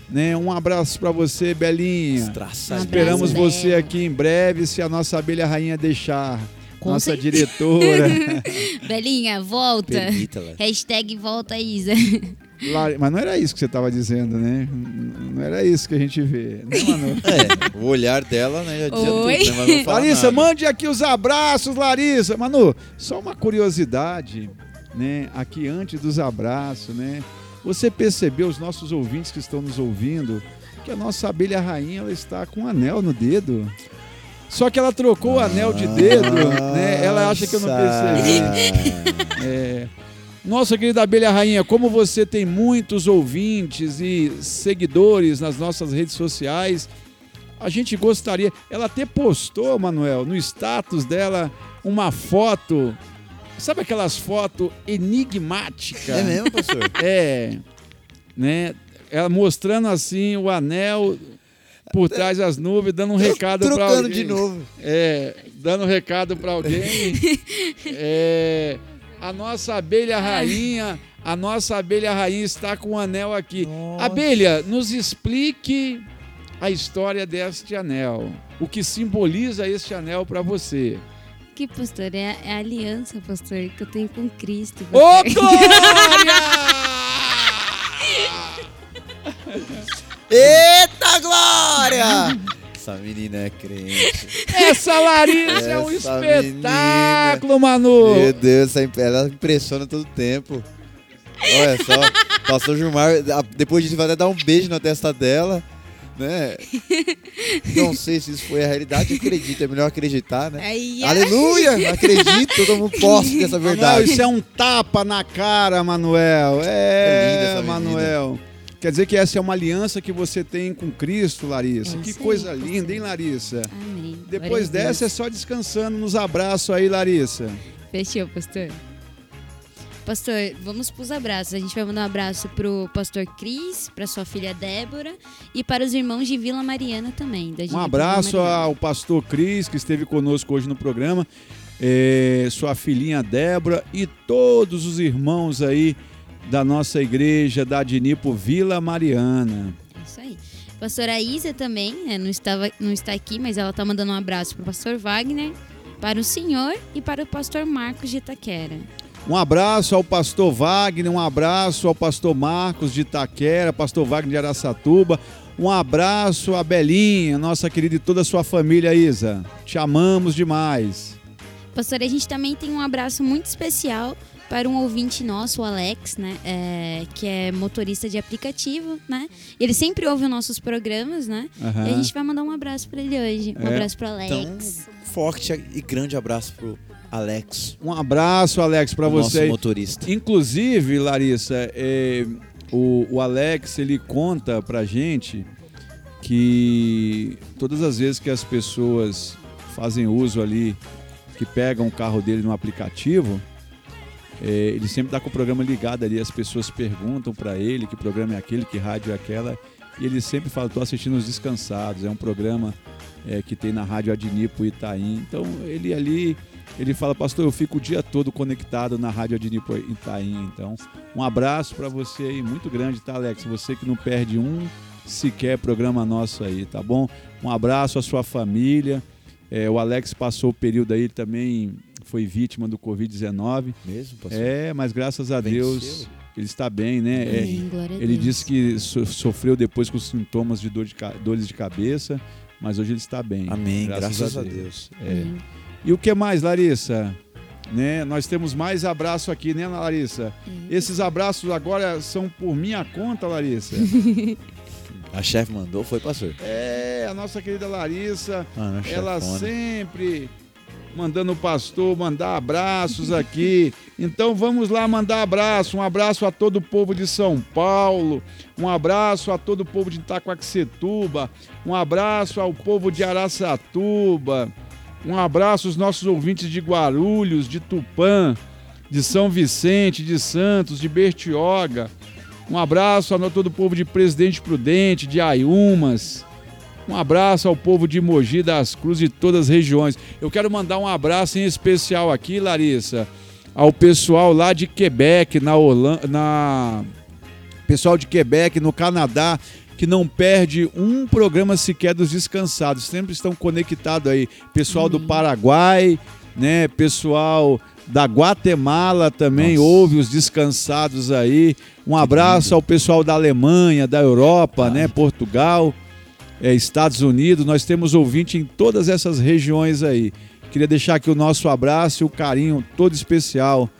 [SPEAKER 4] Né? Um abraço pra você, Belinha.
[SPEAKER 5] Estraçado.
[SPEAKER 4] Esperamos
[SPEAKER 6] abraço,
[SPEAKER 4] você
[SPEAKER 6] Bela.
[SPEAKER 4] aqui em breve, se a nossa abelha rainha deixar.
[SPEAKER 6] Com
[SPEAKER 4] nossa
[SPEAKER 6] certeza.
[SPEAKER 4] diretora.
[SPEAKER 6] Belinha, volta. Hashtag volta Isa.
[SPEAKER 4] Mas não era isso que você estava dizendo, né? Não era isso que a gente vê, né, Manu?
[SPEAKER 5] É, o olhar dela, né, já dizia
[SPEAKER 6] Oi?
[SPEAKER 5] tudo, né, mas não fala
[SPEAKER 4] Larissa,
[SPEAKER 5] nada.
[SPEAKER 4] mande aqui os abraços, Larissa. Manu, só uma curiosidade, né? Aqui antes dos abraços, né? Você percebeu, os nossos ouvintes que estão nos ouvindo, que a nossa abelha rainha ela está com um anel no dedo. Só que ela trocou o anel de dedo, né? Ela acha que eu não percebi. É. Nossa querida abelha rainha, como você tem muitos ouvintes e seguidores nas nossas redes sociais, a gente gostaria. Ela até postou, Manuel, no status dela uma foto. Sabe aquelas fotos enigmáticas?
[SPEAKER 5] É mesmo, pastor?
[SPEAKER 4] É. Né? Ela mostrando assim o anel por trás das nuvens, dando um recado para
[SPEAKER 5] Trocando
[SPEAKER 4] alguém.
[SPEAKER 5] de novo.
[SPEAKER 4] É, dando um recado para alguém. É, a nossa abelha rainha, a nossa abelha rainha está com um anel aqui.
[SPEAKER 5] Nossa.
[SPEAKER 4] Abelha, nos explique a história deste anel. O que simboliza este anel para você?
[SPEAKER 6] Que pastor? É a, é a aliança, pastor, que eu tenho com Cristo.
[SPEAKER 4] Ô,
[SPEAKER 6] pastor.
[SPEAKER 5] Eita glória! Essa menina é crente.
[SPEAKER 4] Essa Larissa é um
[SPEAKER 5] Essa
[SPEAKER 4] espetáculo, Manu.
[SPEAKER 5] Meu Deus, essa ela impressiona todo tempo. Olha só, pastor Gilmar, depois disso vai até dar um beijo na testa dela, né? Não sei se isso foi a realidade, acredito, é melhor acreditar, né?
[SPEAKER 6] Ai, ai.
[SPEAKER 5] Aleluia! Acredito, todo mundo posse dessa
[SPEAKER 4] Manuel,
[SPEAKER 5] verdade.
[SPEAKER 4] isso é um tapa na cara, Manuel.
[SPEAKER 5] É linda
[SPEAKER 4] É,
[SPEAKER 5] essa
[SPEAKER 4] Manuel. Quer dizer que essa é uma aliança que você tem com Cristo, Larissa.
[SPEAKER 6] É
[SPEAKER 4] que
[SPEAKER 6] aí,
[SPEAKER 4] coisa linda, hein, Larissa?
[SPEAKER 6] Amém.
[SPEAKER 4] Depois
[SPEAKER 6] Glória
[SPEAKER 4] dessa é só descansando nos abraços aí, Larissa.
[SPEAKER 6] Fechou, pastor. Pastor, vamos pros abraços. A gente vai mandar um abraço pro pastor Cris, pra sua filha Débora e para os irmãos de Vila Mariana também.
[SPEAKER 4] Um abraço ao pastor Cris, que esteve conosco hoje no programa, eh, sua filhinha Débora e todos os irmãos aí da nossa igreja da Adnipo Vila Mariana.
[SPEAKER 6] É isso aí. Pastora Isa também, né, não, estava, não está aqui, mas ela está mandando um abraço pro pastor Wagner, para o senhor e para o pastor Marcos de Itaquera.
[SPEAKER 4] Um abraço ao pastor Wagner, um abraço ao pastor Marcos de Itaquera, pastor Wagner de Araçatuba. Um abraço à Belinha, nossa querida e toda a sua família, Isa. Te amamos demais.
[SPEAKER 6] Pastor, a gente também tem um abraço muito especial para um ouvinte nosso, o Alex, né? é, que é motorista de aplicativo, né? Ele sempre ouve os nossos programas, né?
[SPEAKER 5] Aham.
[SPEAKER 6] E a gente vai mandar um abraço para ele hoje. Um
[SPEAKER 4] É.
[SPEAKER 6] abraço para Alex.
[SPEAKER 5] Então, forte e grande abraço pro Alex.
[SPEAKER 4] Um abraço, Alex, para
[SPEAKER 5] O nosso
[SPEAKER 4] você.
[SPEAKER 5] motorista.
[SPEAKER 4] Inclusive, Larissa, é, o, o Alex ele conta pra gente que todas as vezes que as pessoas fazem uso ali, que pegam o carro dele no aplicativo, ele sempre tá com o programa ligado ali, as pessoas perguntam pra ele que programa é aquele, que rádio é aquela, e ele sempre fala, tô assistindo os Descansados, é um programa é, que tem na rádio Adnipo Itaim. Então ele ali, ele fala, pastor, eu fico o dia todo conectado na rádio Adnipo Itaim. Então, um abraço para você aí, muito grande, tá, Alex? Você que não perde um sequer programa nosso aí, tá bom? Um abraço à sua família. É, o Alex passou o período aí, também foi vítima do Covid-19.
[SPEAKER 5] Mesmo, pastor?
[SPEAKER 4] É, mas graças a
[SPEAKER 5] Venceu.
[SPEAKER 4] Deus ele está bem, né? É,
[SPEAKER 6] a
[SPEAKER 4] ele
[SPEAKER 6] Deus.
[SPEAKER 4] disse que so- sofreu depois com sintomas de, dor de dores de cabeça, mas hoje ele está bem.
[SPEAKER 5] Amém, graças a Deus.
[SPEAKER 4] É.
[SPEAKER 6] Amém.
[SPEAKER 4] E o que mais, Larissa? Né? Nós temos mais abraço aqui, né, Larissa? Esses abraços agora são por minha conta, Larissa.
[SPEAKER 5] A chefe mandou, foi, pastor?
[SPEAKER 4] É, a nossa querida Larissa,
[SPEAKER 5] Ah, não,
[SPEAKER 4] ela
[SPEAKER 5] chefona.
[SPEAKER 4] sempre mandando o pastor mandar abraços aqui. Então vamos lá mandar abraço. Um abraço a todo o povo de São Paulo, um abraço a todo o povo de Itacoaxetuba, um abraço ao povo de Araçatuba, um abraço aos nossos ouvintes de Guarulhos, de Tupã, de São Vicente, de Santos, de Bertioga. Um abraço a todo o povo de Presidente Prudente, de Ayumas. Um abraço ao povo de Mogi das Cruzes e todas as regiões. Eu quero mandar um abraço em especial aqui, Larissa, ao pessoal lá de Quebec, na Holanda, na pessoal de Quebec, no Canadá, que não perde um programa sequer dos descansados. Sempre estão conectados aí. Pessoal do Paraguai, né? Pessoal da Guatemala também ouve os descansados aí. Um abraço ao pessoal da Alemanha, da Europa, né? Portugal é, Estados Unidos, nós temos ouvinte em todas essas regiões aí. Queria deixar aqui o nosso abraço e o carinho todo especial.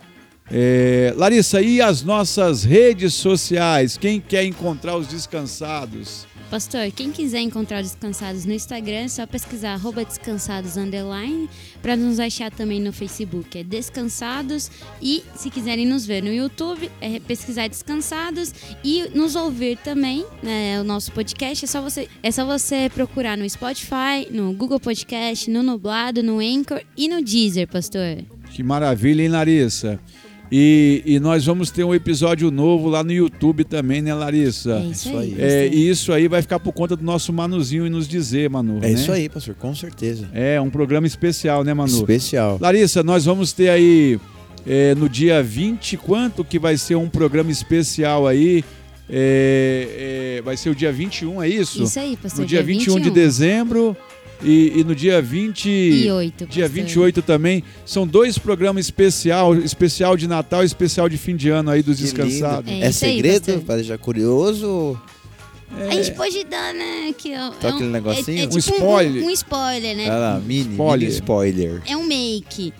[SPEAKER 4] É, Larissa, e as nossas redes sociais? Quem quer encontrar os descansados?
[SPEAKER 6] Pastor, quem quiser encontrar os descansados no Instagram, é só pesquisar arroba descansados underline para nos achar também no Facebook. É descansados e se quiserem nos ver no YouTube, é pesquisar descansados e nos ouvir também, né, o nosso podcast. É só você, é só você procurar no Spotify, no Google Podcast, no Nublado, no Anchor e no Deezer, pastor.
[SPEAKER 4] Que maravilha, hein, Larissa? E, e nós vamos ter um episódio novo lá no YouTube também, né, Larissa?
[SPEAKER 6] É isso aí.
[SPEAKER 4] É, e isso aí vai ficar por conta do nosso Manuzinho e nos dizer, Manu.
[SPEAKER 5] É
[SPEAKER 4] né?
[SPEAKER 5] isso aí, pastor, com certeza.
[SPEAKER 4] É, um programa especial, né, Manu?
[SPEAKER 5] Especial.
[SPEAKER 4] Larissa, nós vamos ter aí é, no dia 20, quanto que vai ser um programa especial aí? É, é, vai ser o dia 21, é isso?
[SPEAKER 6] Isso aí, pastor,
[SPEAKER 4] No dia,
[SPEAKER 6] dia
[SPEAKER 4] 21 de
[SPEAKER 6] 21.
[SPEAKER 4] dezembro e, e no dia 20.
[SPEAKER 6] E oito,
[SPEAKER 4] Dia
[SPEAKER 6] pastor.
[SPEAKER 4] 28 também. São dois programas especial, especial de Natal e especial de fim de ano aí dos
[SPEAKER 5] Que
[SPEAKER 4] descansados.
[SPEAKER 6] É
[SPEAKER 5] É,
[SPEAKER 6] aí,
[SPEAKER 5] segredo?
[SPEAKER 6] pastor.
[SPEAKER 5] pra deixar curioso?
[SPEAKER 6] A gente pode dar, né? Que é,
[SPEAKER 5] Tá
[SPEAKER 6] é um,
[SPEAKER 5] aquele negocinho?
[SPEAKER 6] É, é
[SPEAKER 5] Um
[SPEAKER 6] tipo
[SPEAKER 4] spoiler.
[SPEAKER 6] Um, um spoiler, né?
[SPEAKER 5] Olha lá, mini,
[SPEAKER 4] Spoiler.
[SPEAKER 5] mini spoiler.
[SPEAKER 6] É um make.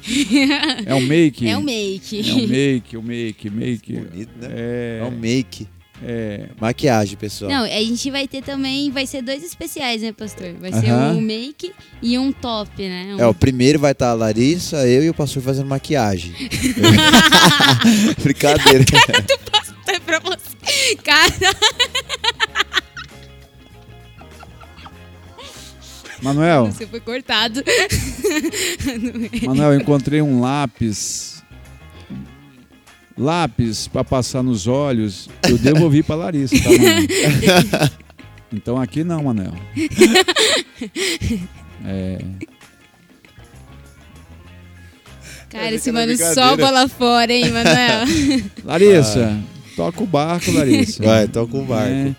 [SPEAKER 4] É um make?
[SPEAKER 6] É um make.
[SPEAKER 4] É um make, um make, make.
[SPEAKER 5] Bonito, né?
[SPEAKER 4] É,
[SPEAKER 5] É um make.
[SPEAKER 4] É,
[SPEAKER 5] maquiagem, pessoal.
[SPEAKER 6] Não, a gente vai ter também, vai ser dois especiais, né, pastor? Vai ser um make e um top, né? Um...
[SPEAKER 5] É, o primeiro vai estar a Larissa, eu e o pastor fazendo maquiagem. Brincadeira.
[SPEAKER 6] Cara do pastor pra você. Cara.
[SPEAKER 4] Manuel,
[SPEAKER 6] Você foi cortado.
[SPEAKER 4] Manuel, eu encontrei um lápis Lápis para passar nos olhos. Eu devolvi para Larissa, tá? Então aqui não, Manuel. É,
[SPEAKER 6] Cara, esse mano só bola fora, hein, Manuel?
[SPEAKER 4] Larissa, toca o barco, Larissa.
[SPEAKER 5] Vai, toca o barco.
[SPEAKER 4] É.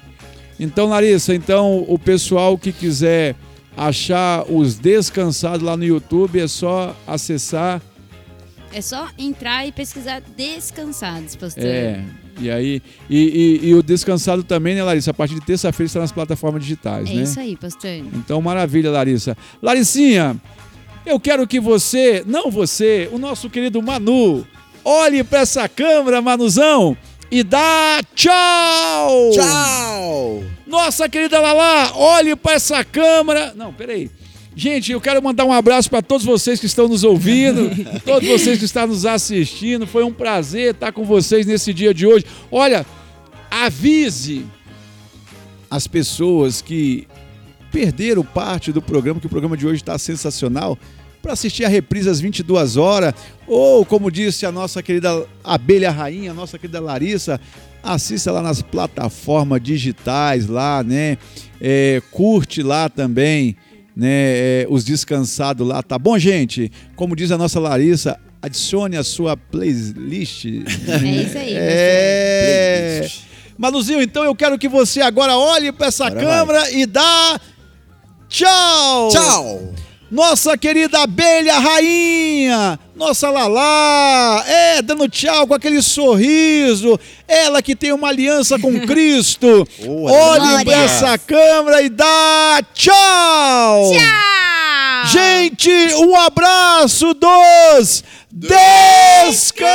[SPEAKER 4] Então, Larissa, então o pessoal que quiser achar os descansados lá no YouTube é só acessar.
[SPEAKER 6] É só entrar e pesquisar descansados, pastor.
[SPEAKER 4] É. E aí, e, e- e o descansado também, né, Larissa? A partir de terça-feira está nas plataformas digitais,
[SPEAKER 6] É
[SPEAKER 4] né?
[SPEAKER 6] isso aí, pastor.
[SPEAKER 4] Então, maravilha, Larissa. Larissinha, eu quero que você, não você, o nosso querido Manu, olhe para essa câmera, Manuzão, e dá tchau!
[SPEAKER 5] Tchau!
[SPEAKER 4] Nossa querida Lala, olhe para essa câmera. Não, peraí. Gente, eu quero mandar um abraço para todos vocês que estão nos ouvindo, todos vocês que estão nos assistindo. Foi um prazer estar com vocês nesse dia de hoje. Olha, avise as pessoas que perderam parte do programa, que o programa de hoje está sensacional, para assistir a reprise às 22 horas, ou como disse a nossa querida abelha rainha, a nossa querida Larissa, assista lá nas plataformas digitais lá, né? É, curte lá também, né? É, os descansados lá, tá bom, gente? Como diz a nossa Larissa, adicione a sua playlist.
[SPEAKER 6] É isso aí,
[SPEAKER 4] É. Manuzinho, então eu quero que você agora olhe para essa
[SPEAKER 5] Agora
[SPEAKER 4] câmera e dá tchau!
[SPEAKER 5] Tchau!
[SPEAKER 4] Nossa querida abelha rainha, nossa Lalá, é, dando tchau com aquele sorriso, ela que tem uma aliança com Cristo.
[SPEAKER 5] Oh,
[SPEAKER 4] Olhe para essa câmera e dá tchau!
[SPEAKER 6] Tchau!
[SPEAKER 4] Gente, um abraço dos descansados!